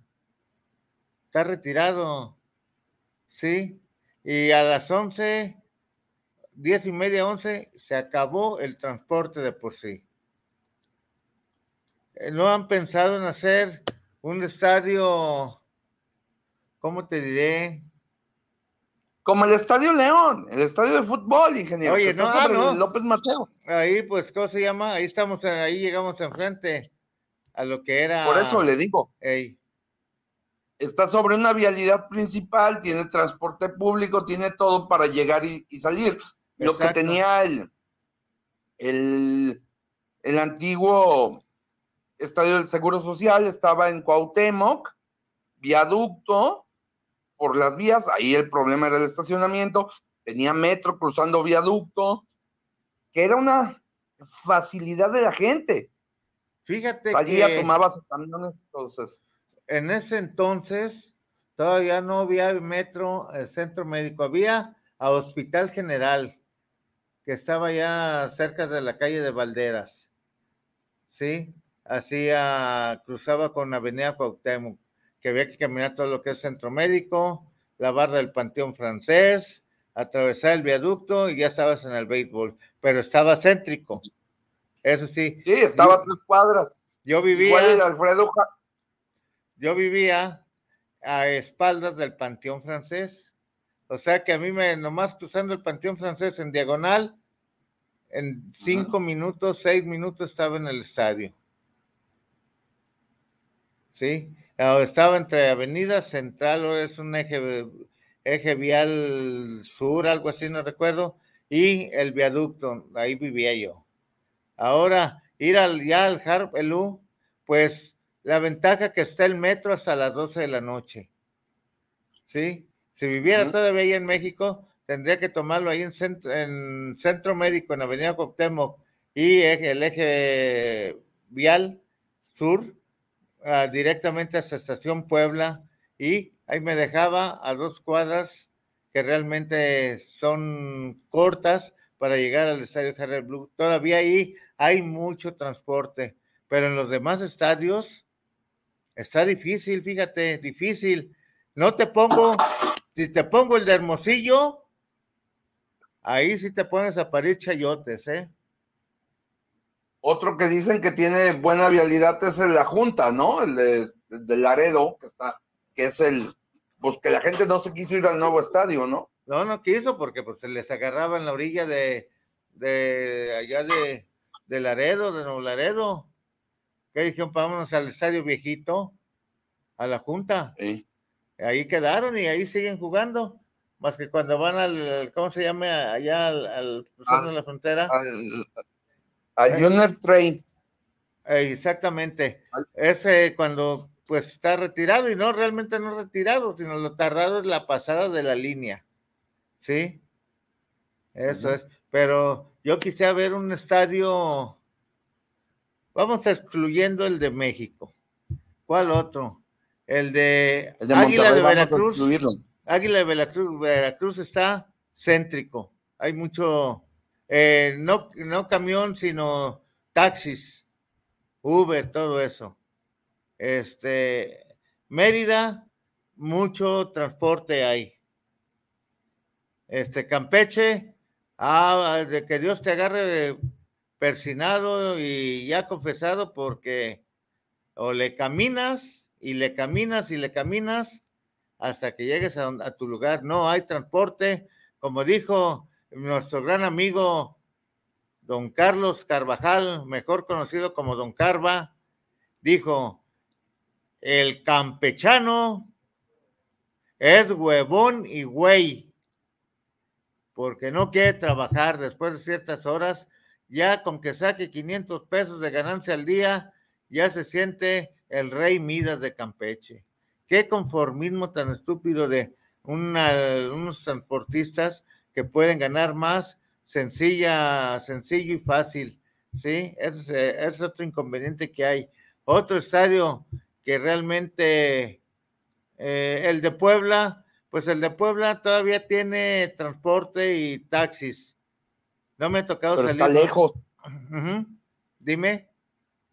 Está retirado. Sí. Y a las 11, 10 y media, 11, se acabó el transporte de por sí. Eh, ¿No han pensado en hacer un estadio, cómo te diré? Como el Estadio León, el estadio de fútbol, ingeniero. Oye, no, ah, no. López Mateo. Ahí, pues, ¿cómo se llama? Ahí estamos, ahí llegamos enfrente a lo que era. Por eso le digo, Ey, está sobre una vialidad principal, tiene transporte público, tiene todo para llegar y, y salir. Lo que tenía el, el, el antiguo estadio del Seguro Social estaba en Cuauhtémoc, viaducto por las vías, ahí el problema era el estacionamiento, tenía metro cruzando viaducto, que era una facilidad de la gente. Fíjate Salía, que tomaba sus camiones, entonces. en ese entonces todavía no había metro, el centro médico, había a Hospital General, que estaba ya cerca de la calle de Valderas. ¿Sí? Hacía, cruzaba con Avenida Cuauhtémoc, que había que caminar todo lo que es centro médico, la barra del Panteón Francés, atravesar el viaducto y ya estabas en el béisbol, pero estaba céntrico. Eso sí. Sí, estaba a tres cuadras. Yo vivía. Igual Alfredo yo vivía a espaldas del Panteón Francés. O sea que a mí me, nomás cruzando el Panteón Francés en diagonal, en cinco minutos, seis minutos estaba en el estadio. ¿Sí? Estaba entre Avenida Central, o es un eje, eje vial sur, algo así, no recuerdo, y el viaducto, ahí vivía yo. Ahora, ir al, ya al Harp Elú, pues la ventaja que está el metro hasta las 12 de la noche. ¿Sí? Si viviera todavía ahí en México, tendría que tomarlo ahí en centro, en centro Médico, en Avenida Cuauhtémoc, y el eje vial sur, ah, directamente hasta Estación Puebla, y ahí me dejaba a dos cuadras que realmente son cortas para llegar al estadio Harry Blue. Todavía ahí hay mucho transporte, pero en los demás estadios está difícil, fíjate, difícil. No te pongo, si te pongo el de Hermosillo, ahí sí te pones a parir chayotes, ¿eh? Otro que dicen que tiene buena vialidad es el la Junta, ¿no? El de, el de Laredo, que está, que es el, pues que la gente no se quiso ir al nuevo estadio, ¿no? No, no quiso porque pues se les agarraba en la orilla de, de allá de, de Laredo, de Nuevo Laredo. ¿Qué dijeron? Vámonos al estadio viejito, a la Junta. Sí. Ahí quedaron y ahí siguen jugando. Más que cuando van al, ¿cómo se llama? Allá al, al cruzando Al- la frontera. Al, al Junior Train. Eh, Exactamente. Ese cuando pues está retirado y no realmente no retirado, sino lo tardado es la pasada de la línea. ¿Sí? Eso es. Pero yo quisiera ver un estadio, vamos excluyendo el de México. ¿Cuál otro? El de, El de Águila de Veracruz. Águila de Veracruz, Veracruz está céntrico. Hay mucho, eh, no, no camión, sino taxis, Uber, todo eso. Este, Mérida, mucho transporte hay. Este, Campeche, ah, de que Dios te agarre persinado y ya confesado porque o le caminas y le caminas y le caminas hasta que llegues a, tu lugar. No hay transporte, como dijo nuestro gran amigo don Carlos Carvajal, mejor conocido como don Carva, dijo, el campechano es huevón y güey, porque no quiere trabajar después de ciertas horas, ya con que saque 500 pesos de ganancia al día, ya se siente el rey Midas de Campeche. Qué conformismo tan estúpido de una- unos transportistas que pueden ganar más sencilla, sencillo y fácil, ¿sí? Ese es, eh, otro inconveniente que hay. Otro estadio que realmente, eh, el de Puebla, pues el de Puebla todavía tiene transporte y taxis. No me ha tocado Pero salir. está lejos. Dime.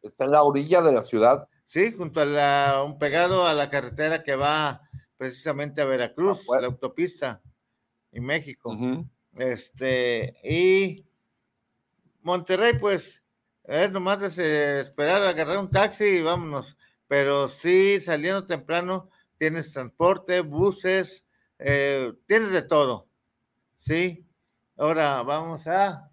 Está en la orilla de la ciudad. Sí, junto a la, un pegado a la carretera que va precisamente a Veracruz, Ah, bueno. la autopista en México. Este, y Monterrey, pues, es nomás esperar agarrar un taxi y vámonos. Pero sí, saliendo temprano, tienes transporte, buses, eh, tienes de todo. Sí. Ahora vamos a.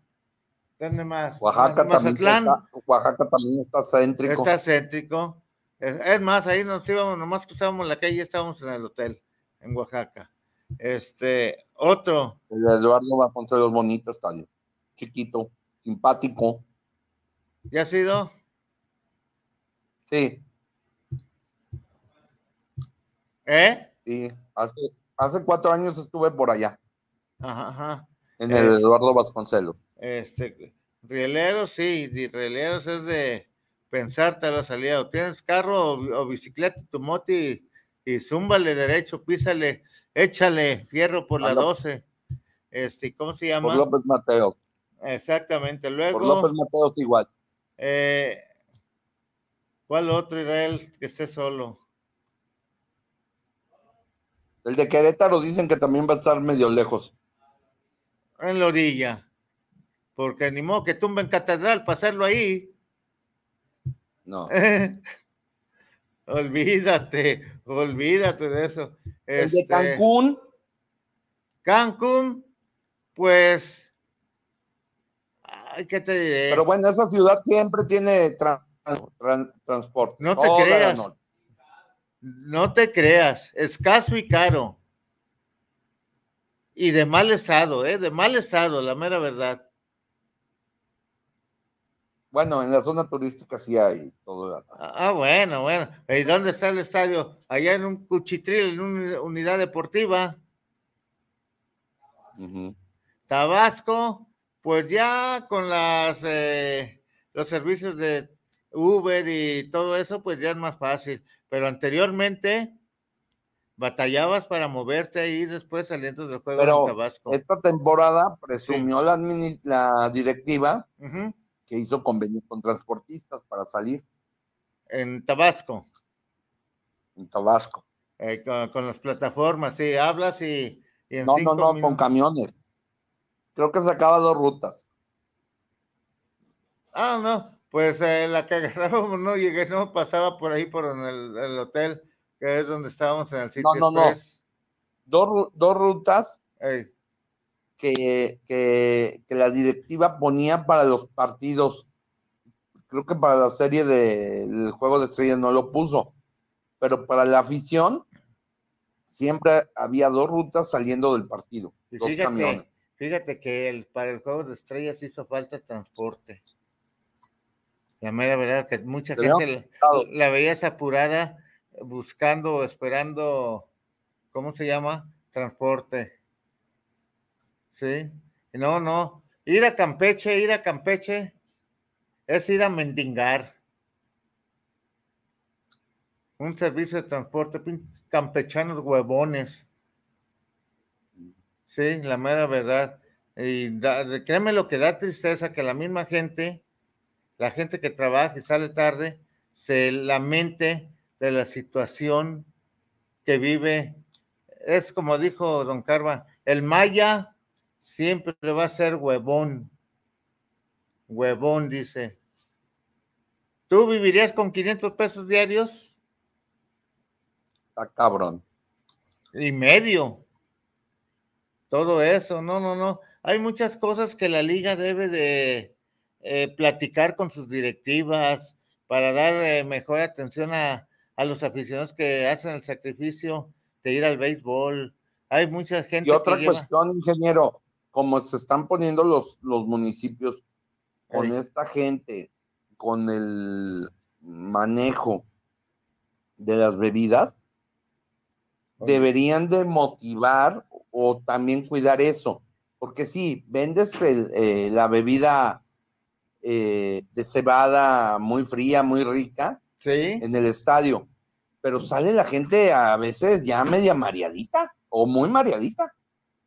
¿Dónde más? Oaxaca también, Mazatlán. está, Oaxaca también está céntrico. Está céntrico. Es, más, ahí nos íbamos, nomás cruzábamos la calle y estábamos en el hotel, en Oaxaca. Este, otro, El Eduardo Vasconcelos bonito estadio. Chiquito, simpático. ¿ya ha sido? Sí, ¿Eh? sí. Hace, hace cuatro años estuve por allá. Ajá, ajá. En el Es- Eduardo Vasconcelos. Este, rieleros, sí, rieleros es de pensarte a la salida. O tienes carro o, o bicicleta, tu moto y, y zúmbale derecho, písale, échale fierro por la Anda. 12. Este, ¿cómo se llama? Por López Mateos. Exactamente. Luego, Por López Mateos igual. eh, ¿cuál otro Israel que esté solo? El de Querétaro dicen que también va a estar medio lejos. En la orilla. Porque ni modo que tumben catedral para hacerlo ahí. No. olvídate, olvídate de eso. El de Este, Cancún, Cancún, pues, ay, ¿qué te diré? pero bueno, esa ciudad siempre tiene tra- tran- transporte. No te toda creas. No te creas, escaso y caro. Y de mal estado, ¿eh? De mal estado, la mera verdad. Bueno, en la zona turística sí hay todo. Ah, bueno, bueno. ¿Y dónde está el estadio? Allá en un cuchitril, en una unidad deportiva. Ujú. Tabasco, pues ya con las eh, los servicios de Uber y todo eso, pues ya es más fácil. Pero anteriormente batallabas para moverte ahí después saliendo del juego Pero en Tabasco. esta temporada presumió la, directiva que hizo convenio con transportistas para salir En Tabasco, en Tabasco. eh, con, con las plataformas, sí, hablas y, y en No, no, no, con camiones. Creo que sacaba dos rutas. Ah, no, pues eh, la que agarrábamos no llegué, no pasaba por ahí por en el, el hotel, que es donde estábamos en el sitio. No, no, no. Dos, dos rutas Ey, que, que, que la directiva ponía para los partidos. Creo que para la serie del Juego de Estrellas no lo puso, pero para la afición siempre había dos rutas saliendo del partido, y dos fíjate, camiones. fíjate que el, para el juego de estrellas hizo falta transporte. La mera verdad que mucha gente la, la veías apurada buscando, esperando, ¿cómo se llama? Transporte. Sí. No, no. Ir a Campeche, ir a Campeche es ir a mendigar. Un servicio de transporte, campechanos huevones. Sí, la mera verdad. Y da- créeme lo que da tristeza que la misma gente, la gente que trabaja y sale tarde, se lamente de la situación que vive. Es como dijo don Carva, el maya siempre va a ser huevón. Huevón, dice. ¿Tú vivirías con 500 pesos diarios? Está cabrón. y medio. Todo eso, no, no, no. Hay muchas cosas que la liga debe de eh, platicar con sus directivas para dar eh, mejor atención a, a los aficionados que hacen el sacrificio de ir al béisbol. Hay mucha gente Y otra que lleva- cuestión, ingeniero, como se están poniendo los, los municipios con esta gente, con el manejo de las bebidas, deberían de motivar o también cuidar eso. Porque si vendes el, eh, la bebida eh, de cebada muy fría, muy rica Sí, en el estadio, pero sale la gente a veces ya media mareadita o muy mareadita.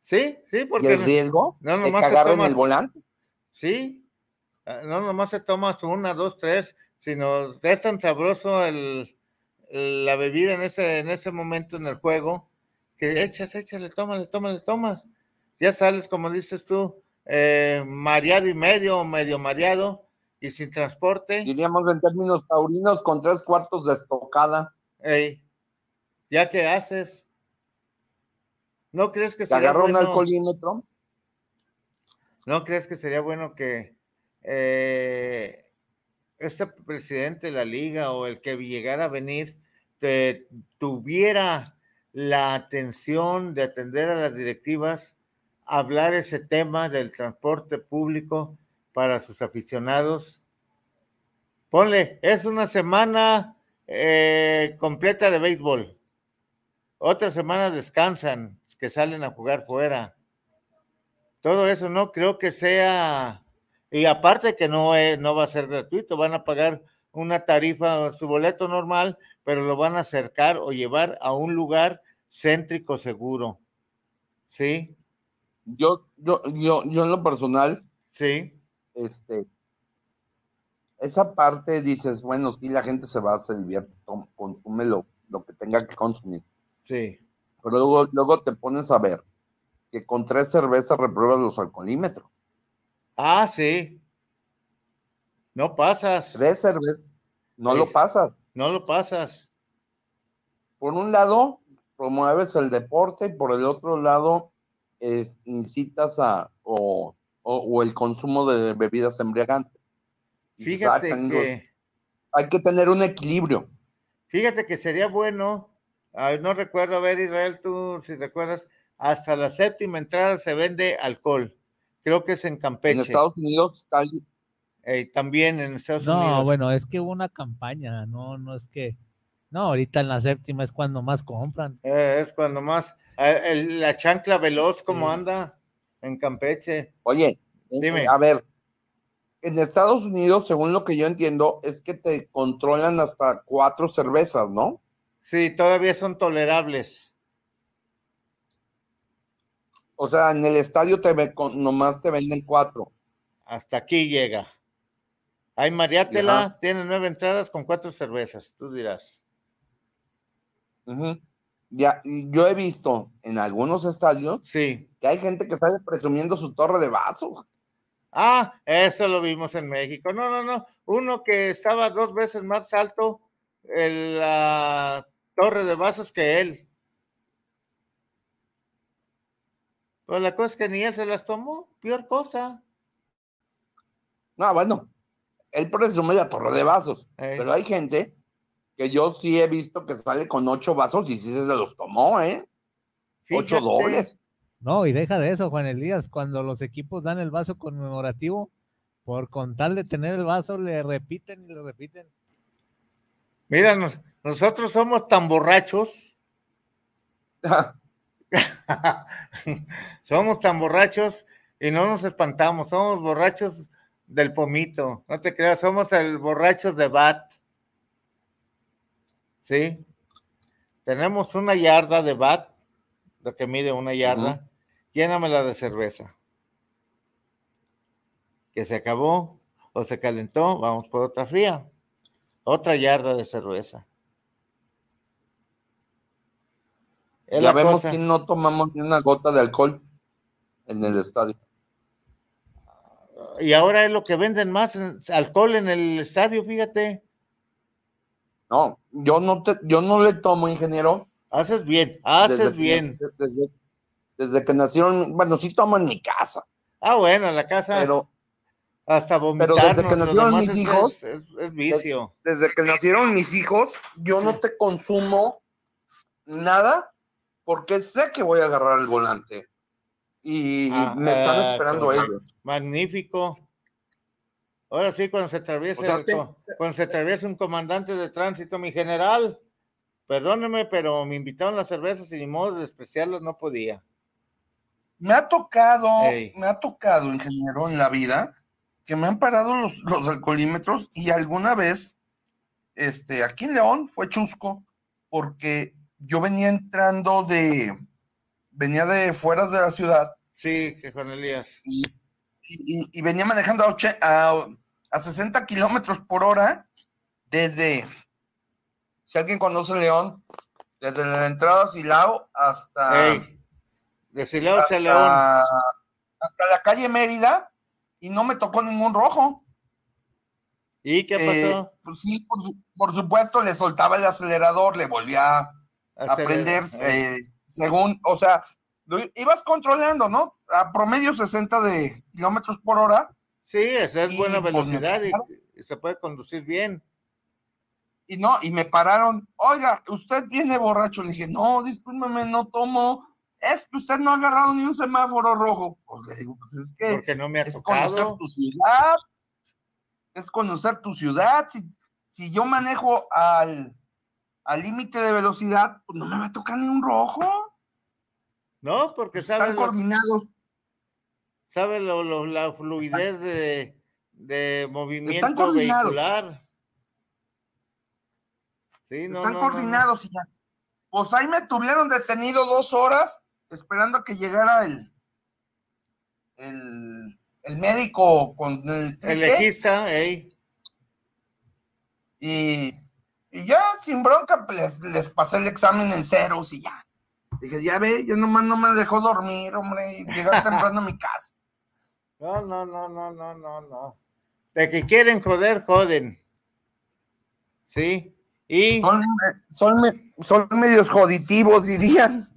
Sí, sí, Y porque el riesgo no nomás que agarren toma- el volante. Sí, ah, no nomás se tomas una, dos, tres, sino es tan sabroso el, el- la bebida en ese, en ese momento en el juego que echas, échale, tómale, tómale, tomas. Ya sales, como dices tú, eh, mareado y medio, o medio mareado y sin transporte. Diríamos en términos taurinos con tres cuartos de estocada. ey, ¿Ya qué haces? ¿No crees que Se sería agarra un bueno? alcoholímetro. ¿No crees que sería bueno que eh, este presidente de la liga o el que llegara a venir te- tuviera la atención de atender a las directivas, hablar ese tema del transporte público para sus aficionados? Ponle, es una semana eh, completa de béisbol. Otra semana descansan, que salen a jugar fuera. todo eso no creo que sea, y aparte que no, es, no va a ser gratuito, van a pagar una tarifa, su boleto normal, pero lo van a acercar o llevar a un lugar céntrico seguro. ¿Sí? Yo, yo, yo, yo en lo personal, Sí, este, esa parte dices, bueno, sí, la gente se va, se divierte, consume lo, lo que tenga que consumir. sí. Pero luego, luego te pones a ver que con tres cervezas repruebas los alcoholímetros. Ah, sí. No pasas, Tres cervezas, no lo pasas. no lo pasas. Por un lado, promueves el deporte y por el otro lado, es, incitas a o, o- o el consumo de bebidas embriagantes. Fíjate que, Hay que tener un equilibrio. fíjate que sería bueno, ah, no recuerdo, a ver Israel, tú si recuerdas, hasta la séptima entrada se vende alcohol. Creo que es en Campeche. En Estados Unidos está Eh, también en Estados No, Unidos. bueno, es que hubo una campaña, no, no es que. No, ahorita en la séptima es cuando más compran. Eh, es cuando más, eh, el- la chancla veloz, como Sí. anda en Campeche. Oye, eh, Dime. a ver, en Estados Unidos, según lo que yo entiendo, es que te controlan hasta cuatro cervezas, ¿no? Sí, todavía son tolerables. O sea, en el estadio te ve- con- nomás te venden cuatro. Hasta aquí llega. Hay Mariátela, Ajá. tiene nueve entradas con cuatro cervezas, tú dirás. Ujú. Ya, yo he visto en algunos estadios Sí. que hay gente que sale presumiendo su torre de vasos. Ah, eso lo vimos en México. No, no, no. Uno que estaba dos veces más alto en la torre de vasos que él. Pues la cosa es que ni él se las tomó. Peor cosa. No, bueno, él presume la torre de vasos, Eh, pero hay gente que yo sí he visto que sale con ocho vasos y sí se los tomó, ¿eh? Ocho dobles. No, y deja de eso, Juan Elías, cuando los equipos dan el vaso conmemorativo, por con tal de tener el vaso, le repiten y le repiten. Mira, nos- nosotros somos tan borrachos. somos tan borrachos y no nos espantamos. Somos borrachos del pomito. No te creas, somos el borracho de bat. ¿Sí? Tenemos una yarda de bat, lo que mide una yarda. Llénamela de cerveza. Que se acabó o se calentó, vamos por otra fría. Otra yarda de cerveza. Es ya vemos cosa. que no tomamos ni una gota de alcohol en el estadio. Y ahora es lo que venden más alcohol en el estadio, fíjate. No, yo no te, yo no le tomo, ingeniero. Haces bien, haces desde que- bien. Desde, desde que nacieron, bueno, sí tomo en mi casa, Ah, bueno, en la casa pero hasta vomitar. desde que nacieron mis hijos, es, es vicio. desde que nacieron mis hijos, yo no te consumo nada porque sé que voy a agarrar el volante. Y Ah, me están ah, esperando qué ellos. Magnífico. Ahora sí, cuando se atraviesa, O sea, el te- co- cuando se atraviesa un comandante de tránsito, mi general, perdóneme, pero me invitaron las cervezas y ni modo de despreciarlas no podía. Me ha tocado, me ha tocado, ingeniero, en la vida, que me han parado los, los alcoholímetros y alguna vez, este, aquí en León fue chusco, porque yo venía entrando de, venía de fuera de la ciudad Sí, que Juan Elías. y, y- y venía manejando a, oche- a, a 60 kilómetros por hora desde, si alguien conoce León, desde la entrada a Silao hasta, Ey, de Silao hacia hasta, León. hasta la calle Mérida y no me tocó ningún rojo. ¿Y qué Eh, pasó? pues sí, por, por supuesto, le soltaba el acelerador, le volvía a Aceler- prender, eh, según, o sea, ibas controlando, ¿no? A promedio 60 de kilómetros por hora. Sí, esa es buena pues, velocidad y, se puede conducir bien. Y no, y me pararon, oiga, usted viene borracho. Le dije, no, discúlpeme, no tomo. Es que usted no ha agarrado ni un semáforo rojo. Pues le digo, pues es que Porque no me ha es conocer tu ciudad, es conocer tu ciudad. Si, si yo manejo al al límite de velocidad, pues no me va a tocar ni un rojo. No, porque Están sabes. lo- coordinados. sabe lo, lo- la fluidez de, de movimiento coordinados. vehicular. Sí, no, Están no, no, no. coordinados y ya. Pues ahí me tuvieron detenido dos horas esperando a que llegara el, el, el médico con el, El legista, ey. y, y ya sin bronca pues, les, les pasé el examen en ceros y ya. Dije, ya ve, ya nomás no me dejó dormir, hombre, y llegar temprano a mi casa. No, no, no, no, no, no, no. De que quieren joder, joden. Sí. Y Son, son, son medios joditivos, dirían.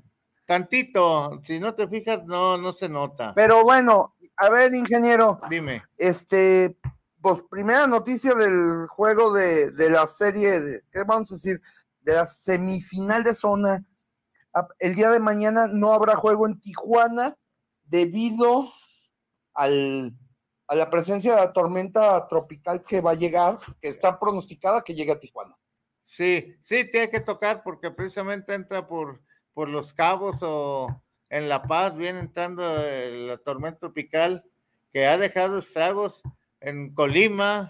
tantito, si no te fijas, no, no se nota. Pero bueno, a ver, ingeniero, Dime. este, pues primera noticia del juego de, de la serie, de, ¿qué vamos a decir? De la semifinal de zona. El día de mañana no habrá juego en Tijuana debido al, a la presencia de la tormenta tropical que va a llegar, que está pronosticada que llegue a Tijuana. Sí, sí, tiene que tocar porque precisamente entra por, por los cabos o en La Paz, viene entrando eh, la tormenta tropical que ha dejado estragos en Colima,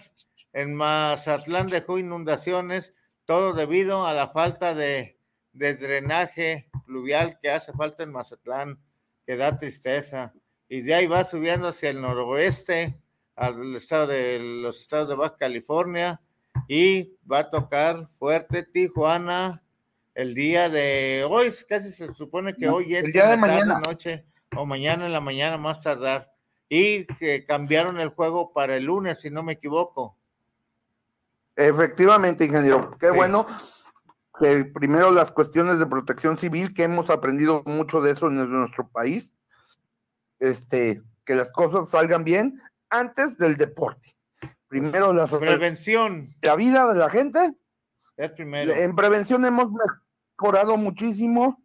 en Mazatlán dejó inundaciones, todo debido a la falta de, de drenaje pluvial que hace falta en Mazatlán, que da tristeza. Y de ahí va subiendo hacia el noroeste, al estado de los estados de Baja California, y va a tocar fuerte Tijuana el día de hoy, casi se supone que hoy El entra día de mañana. noche o mañana en la mañana más tardar y que cambiaron el juego para el lunes si no me equivoco. Efectivamente, ingeniero. Qué Sí. bueno que primero las cuestiones de protección civil, que hemos aprendido mucho de eso en nuestro país, este, que las cosas salgan bien antes del deporte. Primero las, Prevención la vida de la gente. es primero. En prevención hemos mejorado muchísimo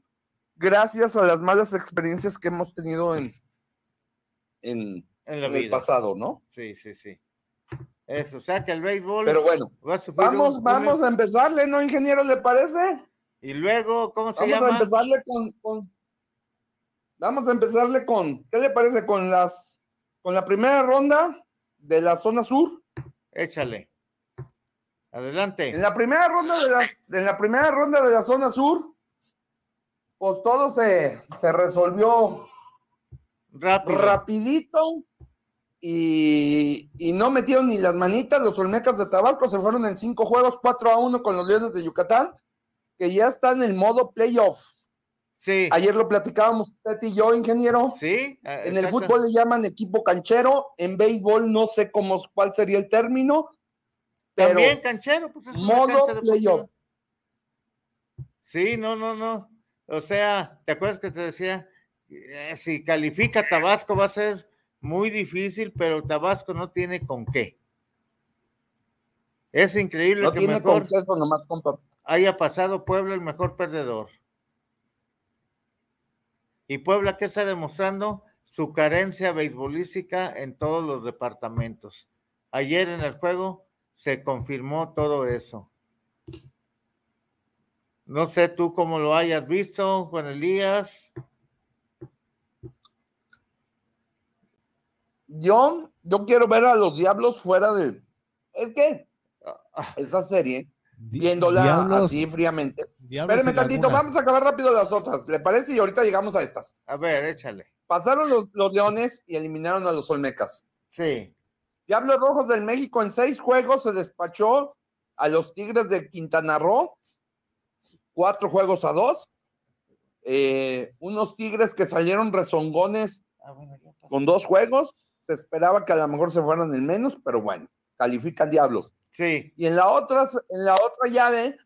gracias a las malas experiencias que hemos tenido en, en, en la en el pasado, ¿no? Sí, sí, sí. Eso, o sea que el béisbol Pero bueno, va a vamos, un- vamos a empezarle, ¿no, ingeniero? ¿Le parece? Y luego, ¿cómo se Vamos a llama? empezarle con, con- Vamos a empezarle con. ¿Qué le parece con las. con la primera ronda de la zona sur? Échale. Adelante. En la primera ronda de la, en la primera ronda de la zona sur, pues todo se, se resolvió Rápido. rapidito y, y no metieron ni las manitas. Los Olmecas de Tabasco se fueron en cinco juegos, 4 a 1 con los Leones de Yucatán, que ya están en el modo playoff. Sí. Ayer lo platicábamos usted y yo, ingeniero. Sí. ah, En el fútbol le llaman equipo canchero, en béisbol no sé cómo cuál sería el término, pero También canchero, pues es modo playoff. Sí, no, no, no. O sea, ¿te acuerdas que te decía? Eh, si califica Tabasco va a ser muy difícil, pero Tabasco no tiene con qué. Es increíble No que tiene mejor nomás, haya pasado Puebla el mejor perdedor. Y Puebla que está demostrando su carencia beisbolística en todos los departamentos. Ayer en el juego se confirmó todo eso. No sé tú cómo lo hayas visto, Juan Elías. Yo, yo quiero ver a los diablos fuera de. Es que esa serie, Di- viéndola Diablos- así fríamente. En tantito, alguna. vamos a acabar rápido las otras, ¿le parece? Y ahorita llegamos a estas. A ver, échale. Pasaron los, los leones y eliminaron a los olmecas. Sí, Diablos Rojos del México en seis juegos se despachó a los Tigres de Quintana Roo, cuatro juegos a dos. Eh, unos Tigres que salieron rezongones Ah, bueno, con dos juegos. Se esperaba que a lo mejor se fueran el menos, pero bueno, califican Diablos. sí, Y en la otra, en la otra llave,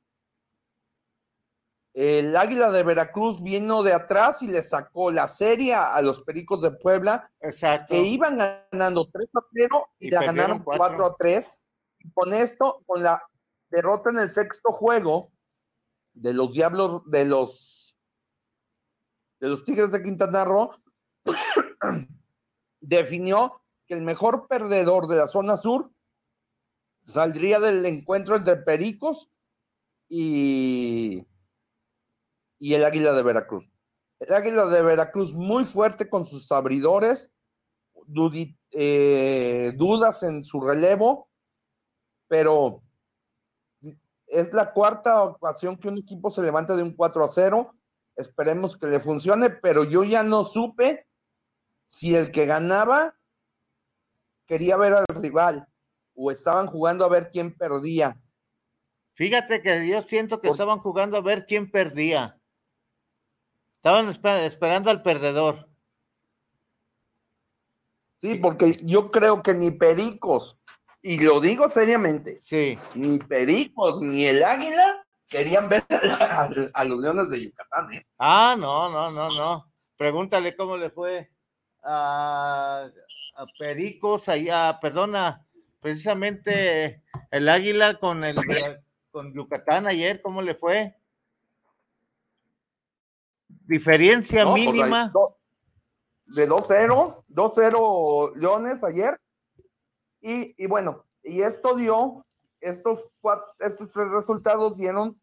el Águila de Veracruz vino de atrás y le sacó la serie a los Pericos de Puebla exacto. que iban ganando 3 a 0 y, Y la ganaron cuatro. 4 a 3. Y con esto, con la derrota en el sexto juego de los Diablos, de los de los Tigres de Quintana Roo, definió que el mejor perdedor de la zona sur saldría del encuentro entre Pericos y, y el Águila de Veracruz. El Águila de Veracruz muy fuerte con sus abridores, eh, dudas en su relevo, pero es la cuarta ocasión que un equipo se levanta de un 4 a 0. Esperemos que le funcione, pero yo ya no supe si el que ganaba quería ver al rival o estaban jugando a ver quién perdía. Fíjate que yo siento que estaban jugando a ver quién perdía. Estaban esper- esperando al perdedor. Sí, porque yo creo que ni Pericos, y lo digo seriamente, Sí. ni Pericos ni el Águila querían ver a, a- a los Leones de Yucatán. ¿eh? Ah, no, no, no, no. Pregúntale cómo le fue a, a Pericos, allá, perdona, precisamente el Águila con el con Yucatán ayer, ¿cómo le fue? Diferencia No, pues, mínima. do- de 2-0, 2-0 Leones ayer. Y, y bueno, y esto dio, estos, cuatro, estos tres resultados dieron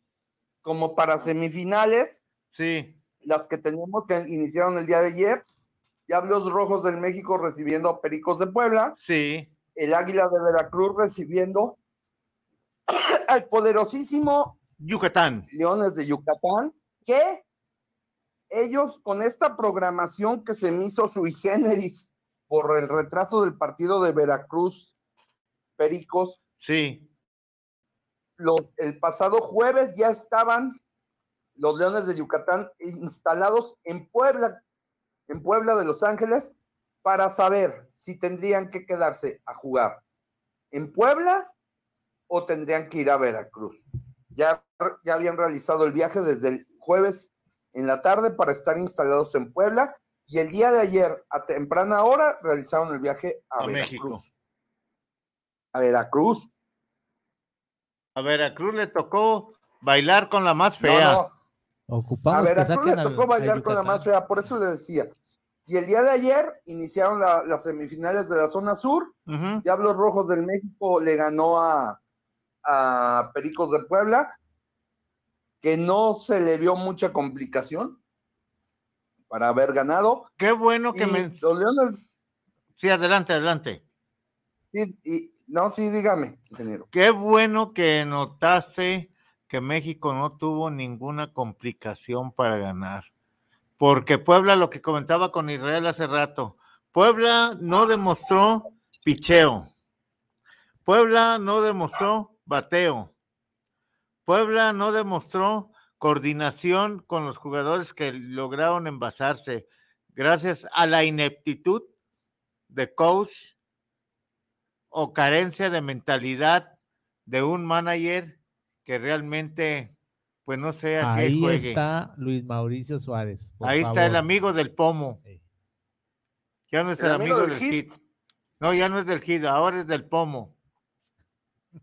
como para semifinales, Sí, las que tenemos que iniciaron el día de ayer. Diablos Rojos del México recibiendo a Pericos de Puebla, sí, el Águila de Veracruz recibiendo al poderosísimo Yucatán. Leones de Yucatán, que ellos con esta programación que se me hizo sui generis por el retraso del partido de Veracruz, Pericos, Sí, los- el pasado jueves ya estaban los Leones de Yucatán instalados en Puebla, en Puebla de Los Ángeles, para saber si tendrían que quedarse a jugar en Puebla o tendrían que ir a Veracruz. Ya, ya habían realizado el viaje desde el jueves en la tarde para estar instalados en Puebla y el día de ayer a temprana hora realizaron el viaje a, A Veracruz. México. A Veracruz. a Veracruz le tocó bailar con la más No, fea. no, Ocupamos a que Veracruz saquen le tocó bailar con la más fea, por eso le decía. Y el día de ayer iniciaron la- las semifinales de la zona sur. Ujú. Diablos Rojos del México le ganó a, a Pericos de Puebla, que no se le vio mucha complicación para haber ganado. Qué bueno que Y me... los Leones, Sí, adelante, adelante. sí, y- no, sí, dígame, ingeniero. Qué bueno que notaste que México no tuvo ninguna complicación para ganar. Porque Puebla, lo que comentaba con Israel hace rato, Puebla no demostró picheo. Puebla no demostró bateo. Puebla no demostró coordinación con los jugadores que lograron envasarse gracias a la ineptitud de coach o carencia de mentalidad de un manager que realmente, pues no sé a qué Ahí juegue. está Luis Mauricio Suárez. Ahí está el amigo del pomo. Sí. Ya no es El el, amigo amigo, del del hit. hit. No, ya no es del hit, ahora es del pomo.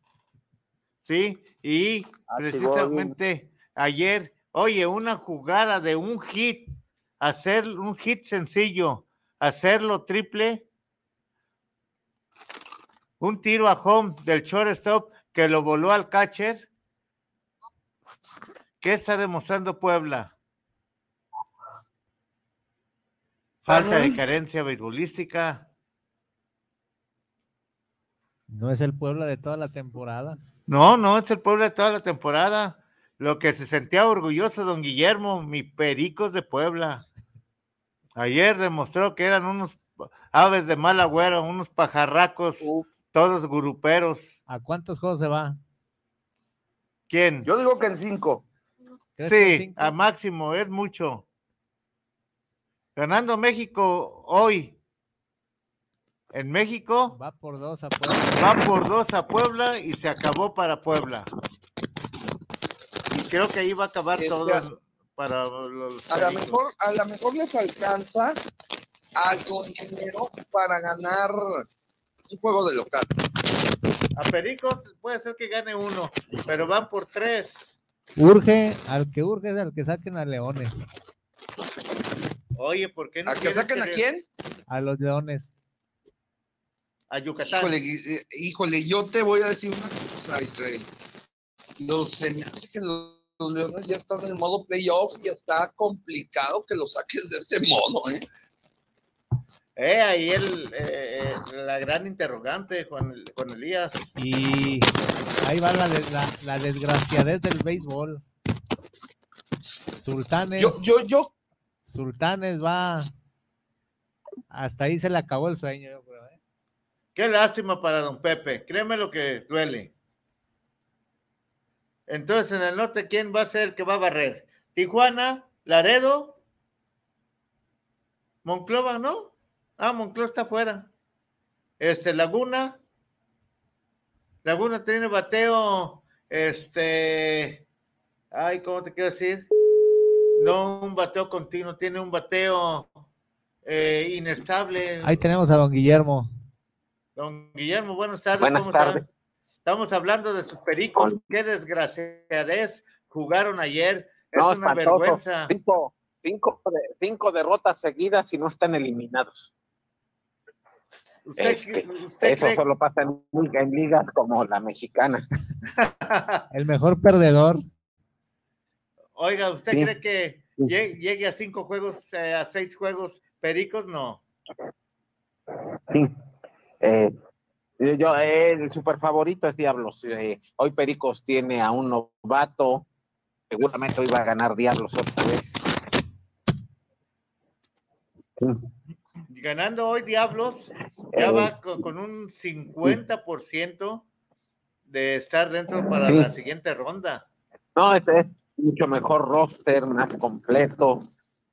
Sí, y Ah, precisamente ayer, oye, una jugada de un hit, hacer un hit sencillo, hacerlo triple, un tiro a home del shortstop que lo voló al catcher. ¿Qué está demostrando Puebla? Falta de carencia beisbolística. No es el Puebla de toda la temporada. No, no, es el Puebla de toda la temporada. Lo que se sentía orgulloso don Guillermo, mi pericos de Puebla. Ayer demostró que eran unos aves de mal agüero, unos pajarracos, todos gruperos. ¿A cuántos juegos se va? ¿Quién? yo digo que en cinco. ¿Crees que Sí, a máximo, es mucho. Ganando México hoy. En México Va por dos a Puebla. va por dos a Puebla y se acabó para Puebla. Y creo que ahí va a acabar Este, todo para los A lo mejor, a lo mejor les alcanza algo dinero para ganar un juego de local. A Pericos puede ser que gane uno, pero van por tres. Urge, al que urge es al que saquen a Leones. Oye, ¿por qué no ¿A que saquen a quién? A los Leones. A Yucatán. Híjole, eh, híjole, yo te voy a decir una cosa, Israel. Los, se me hace que los, los Leones ya están en modo playoff y está complicado que los saques de ese modo, ¿eh? Eh, ahí el, eh, la gran interrogante, Juan, Juan Elías. Y ahí va la, la, la desgraciadez del béisbol. Sultanes. Yo, yo, yo, Sultanes va. Hasta ahí se le acabó el sueño, yo creo. ¿eh? Qué lástima para don Pepe. Créeme lo que duele. Entonces, en el norte, ¿quién va a ser el que va a barrer? Tijuana, Laredo, Monclova, ¿no? Ah, Monclova está afuera. Este, Laguna. Laguna tiene bateo. Este. Ay, ¿cómo te quiero decir? No un bateo continuo, tiene un bateo eh, inestable. Ahí tenemos a don Guillermo. Don Guillermo, buenas tardes. Buenas ¿cómo tardes. Estamos hablando de sus pericos. Qué desgraciadez jugaron ayer. Es No, una espantoso. vergüenza. Cinco, cinco, de- cinco derrotas seguidas y no están eliminados. ¿Usted, Este, usted Eso cree- solo pasa en, en ligas como la mexicana. El mejor perdedor. Oiga, ¿usted Sí. cree que lle- llegue a cinco juegos, eh, a seis juegos pericos? No. Sí. Eh, yo, el super favorito es Diablos. Eh, hoy Pericos tiene a un novato. Seguramente hoy va a ganar Diablos otra vez. Sí. Ganando hoy Diablos, ya Eh. va con, con un 50% de estar dentro para Sí. la siguiente ronda. No, es, es mucho mejor roster, más completo.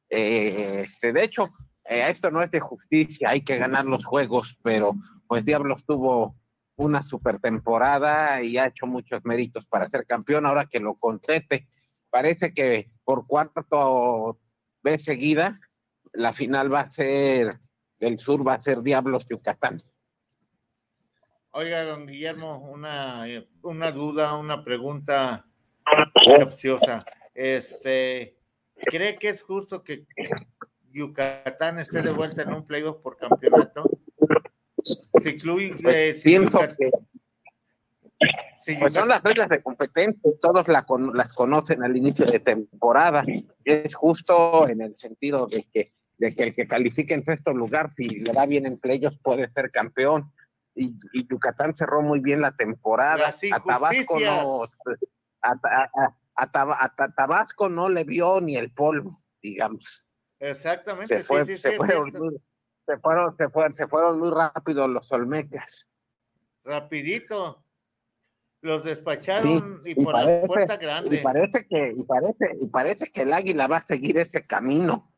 Eh, este, de hecho, eh, esto no es de justicia, hay que ganar los juegos, pero pues Diablos tuvo una super temporada y ha hecho muchos méritos para ser campeón. Ahora que lo concete, parece que por cuarto vez seguida, la final va a ser del sur, va a ser Diablos Yucatán. Oiga, don Guillermo, una, una duda, una pregunta capciosa. Este, ¿cree que es justo que Yucatán esté de vuelta en un playoff por campeonato? Si incluye, eh, si Pienso Yucat- que si Pues son las reglas de competencia, todos la con- las conocen al inicio de temporada. Es justo en el sentido de que, de que el que califique en sexto lugar, si le da bien en playoffs, puede ser campeón. Y, y Yucatán cerró muy bien la temporada. A Tabasco no, a, a- a- a Taba- a Ta- Tabasco no le vio ni el polvo, digamos. Exactamente, Se, sí, fue- sí, se sí, fueron, muy, se, fueron, se, fueron, se fueron muy rápido los Olmecas. rapidito. Los despacharon Sí, y por la parece- puerta y grande. parece que y parece y parece que el águila va a seguir ese camino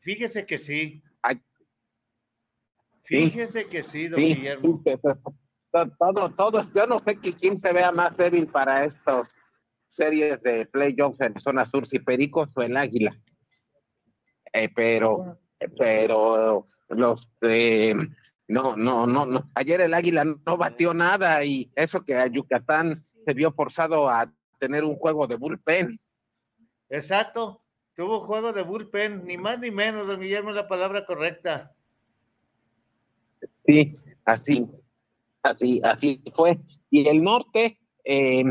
Fíjese que sí. Ay. Fíjese que sí, don sí, Guillermo. sí, todo todo yo no sé que quién se vea más débil para estas series de playoffs en zona sur si Pericos o el águila Eh, pero pero los eh, no, no, no, no. Ayer el Águila no batió nada y eso que a Yucatán se vio forzado a tener un juego de bullpen. Exacto. Tuvo juego de bullpen, ni más ni menos, don Guillermo, la palabra correcta. Sí, así, así, así fue. Y el norte, eh,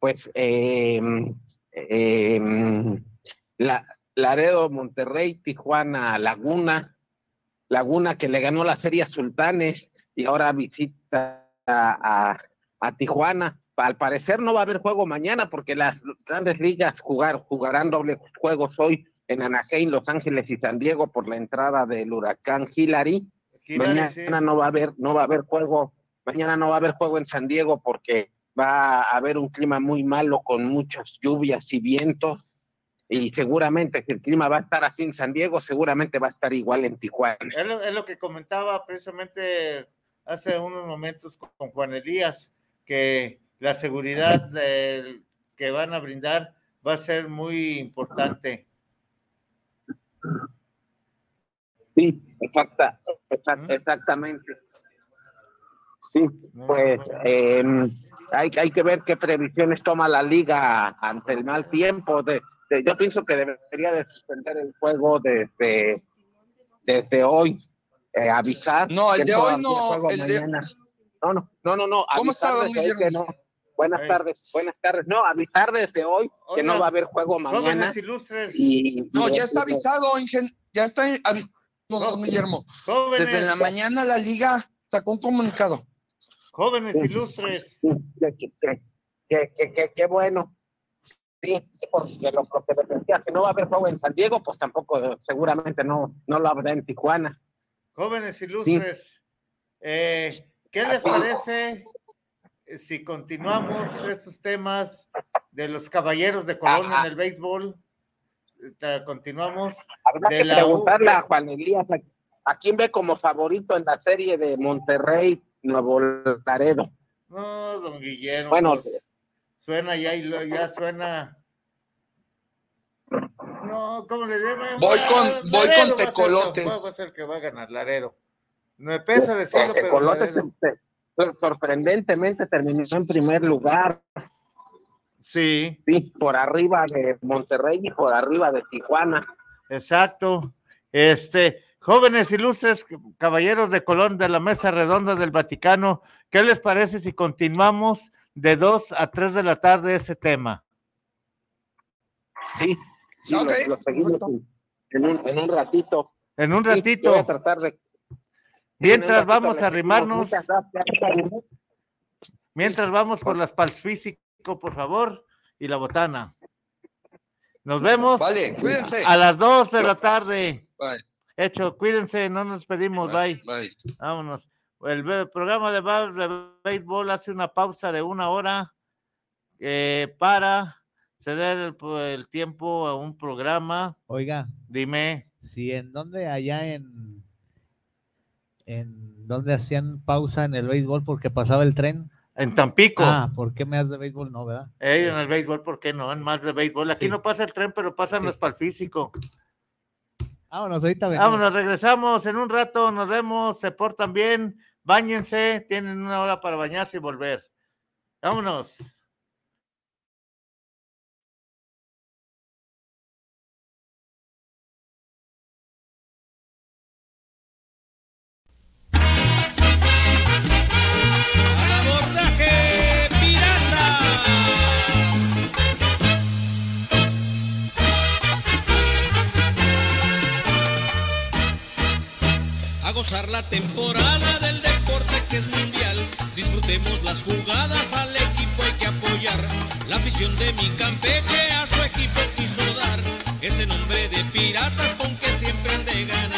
pues, eh, la, Laredo, Monterrey, Tijuana, Laguna, Laguna que le ganó la serie a Sultanes y ahora visita a- a Tijuana. Al parecer no va a haber juego mañana porque las grandes ligas jugar, jugarán dobles juegos hoy en Anaheim, Los Ángeles y San Diego por la entrada del huracán Hillary. Hillary, mañana sí. no va a haber, no va a haber juego, mañana no va a haber juego en San Diego porque va a haber un clima muy malo con muchas lluvias y vientos. Y seguramente si el clima va a estar así en San Diego, seguramente va a estar igual en Tijuana. Es lo, es lo que comentaba precisamente hace unos momentos con, con Juan Elías, que la seguridad del- que van a brindar va a ser muy importante. Sí, exacta, exact- exactamente. Sí, pues em, hay, hay que ver qué previsiones toma la liga ante el mal tiempo. De, de- yo pienso que debería de suspender el juego desde, desde hoy. eh, avisar. No, el de hoy no, el de-. No, no, no, no, no. ¿Cómo está, don que Guillermo? no. Buenas tardes, buenas tardes. No, avisar desde hoy que no va a haber juego mañana. Jóvenes ilustres, Y, No, y- ya está y- avisado, ingen- ya está avi- don Guillermo. Jóvenes. Desde la mañana la liga sacó un comunicado. Jóvenes ilustres. Qué bueno. Sí, sí, porque lo, lo que les decía, si no va a haber juego en San Diego, pues tampoco eh, seguramente no, no lo habrá en Tijuana. Jóvenes ilustres, eh, ¿qué les parece si continuamos estos temas de los caballeros de Colón en el béisbol? Eh, Continuamos. Habrá de que la preguntarle U- a Juan Elías a, a quién ve como favorito en la serie de Monterrey Nuevo Laredo. No, don Guillermo. Bueno, pues, suena ya y lo- ya suena. No, ¿cómo le llaman? Voy con- Ah, voy Laredo con va a ser el que- tecolotes. Va a ser el que va a ganar Laredo. Me pesa decirlo, Este pero Colotes, Laredo- sorprendentemente terminó en primer lugar. Sí. Sí, por arriba de Monterrey y por arriba de Tijuana. Exacto. Este, jóvenes ilustres, caballeros de Colón de la Mesa Redonda del Vaticano, ¿qué les parece si continuamos de 2 a 3 de la tarde ese tema? Sí, sí, lo, lo seguimos en, un, en un ratito. En un Sí, ratito, yo voy a tratar de. Mientras vamos a arrimarnos, mientras vamos por las palfísico, por favor, y la botana. Nos vemos Vale, cuídense. a las 2 de la tarde. Bye, Hecho, cuídense, no nos pedimos, bye. bye. Vámonos. El programa de, de béisbol hace una pausa de una hora eh, para ceder el, tiempo a un programa. Oiga, Dime, si en donde allá en en donde hacían pausa en el béisbol porque pasaba el tren. en Tampico, Ah, ¿por qué me das de béisbol? No, ¿verdad? eh, en el béisbol, ¿por qué no? En más de béisbol. Aquí Sí. no pasa el tren, pero pasan Sí. los para el físico. Vámonos, ahorita venimos. Vámonos, regresamos en un rato, nos vemos, se portan bien, bañense, tienen una hora para bañarse y volver. Vámonos. Gozar la temporada del deporte que es mundial. Disfrutemos las jugadas, al equipo hay que apoyar. La afición de mi campeche a su equipo quiso dar. Ese nombre de piratas con que siempre han de ganar.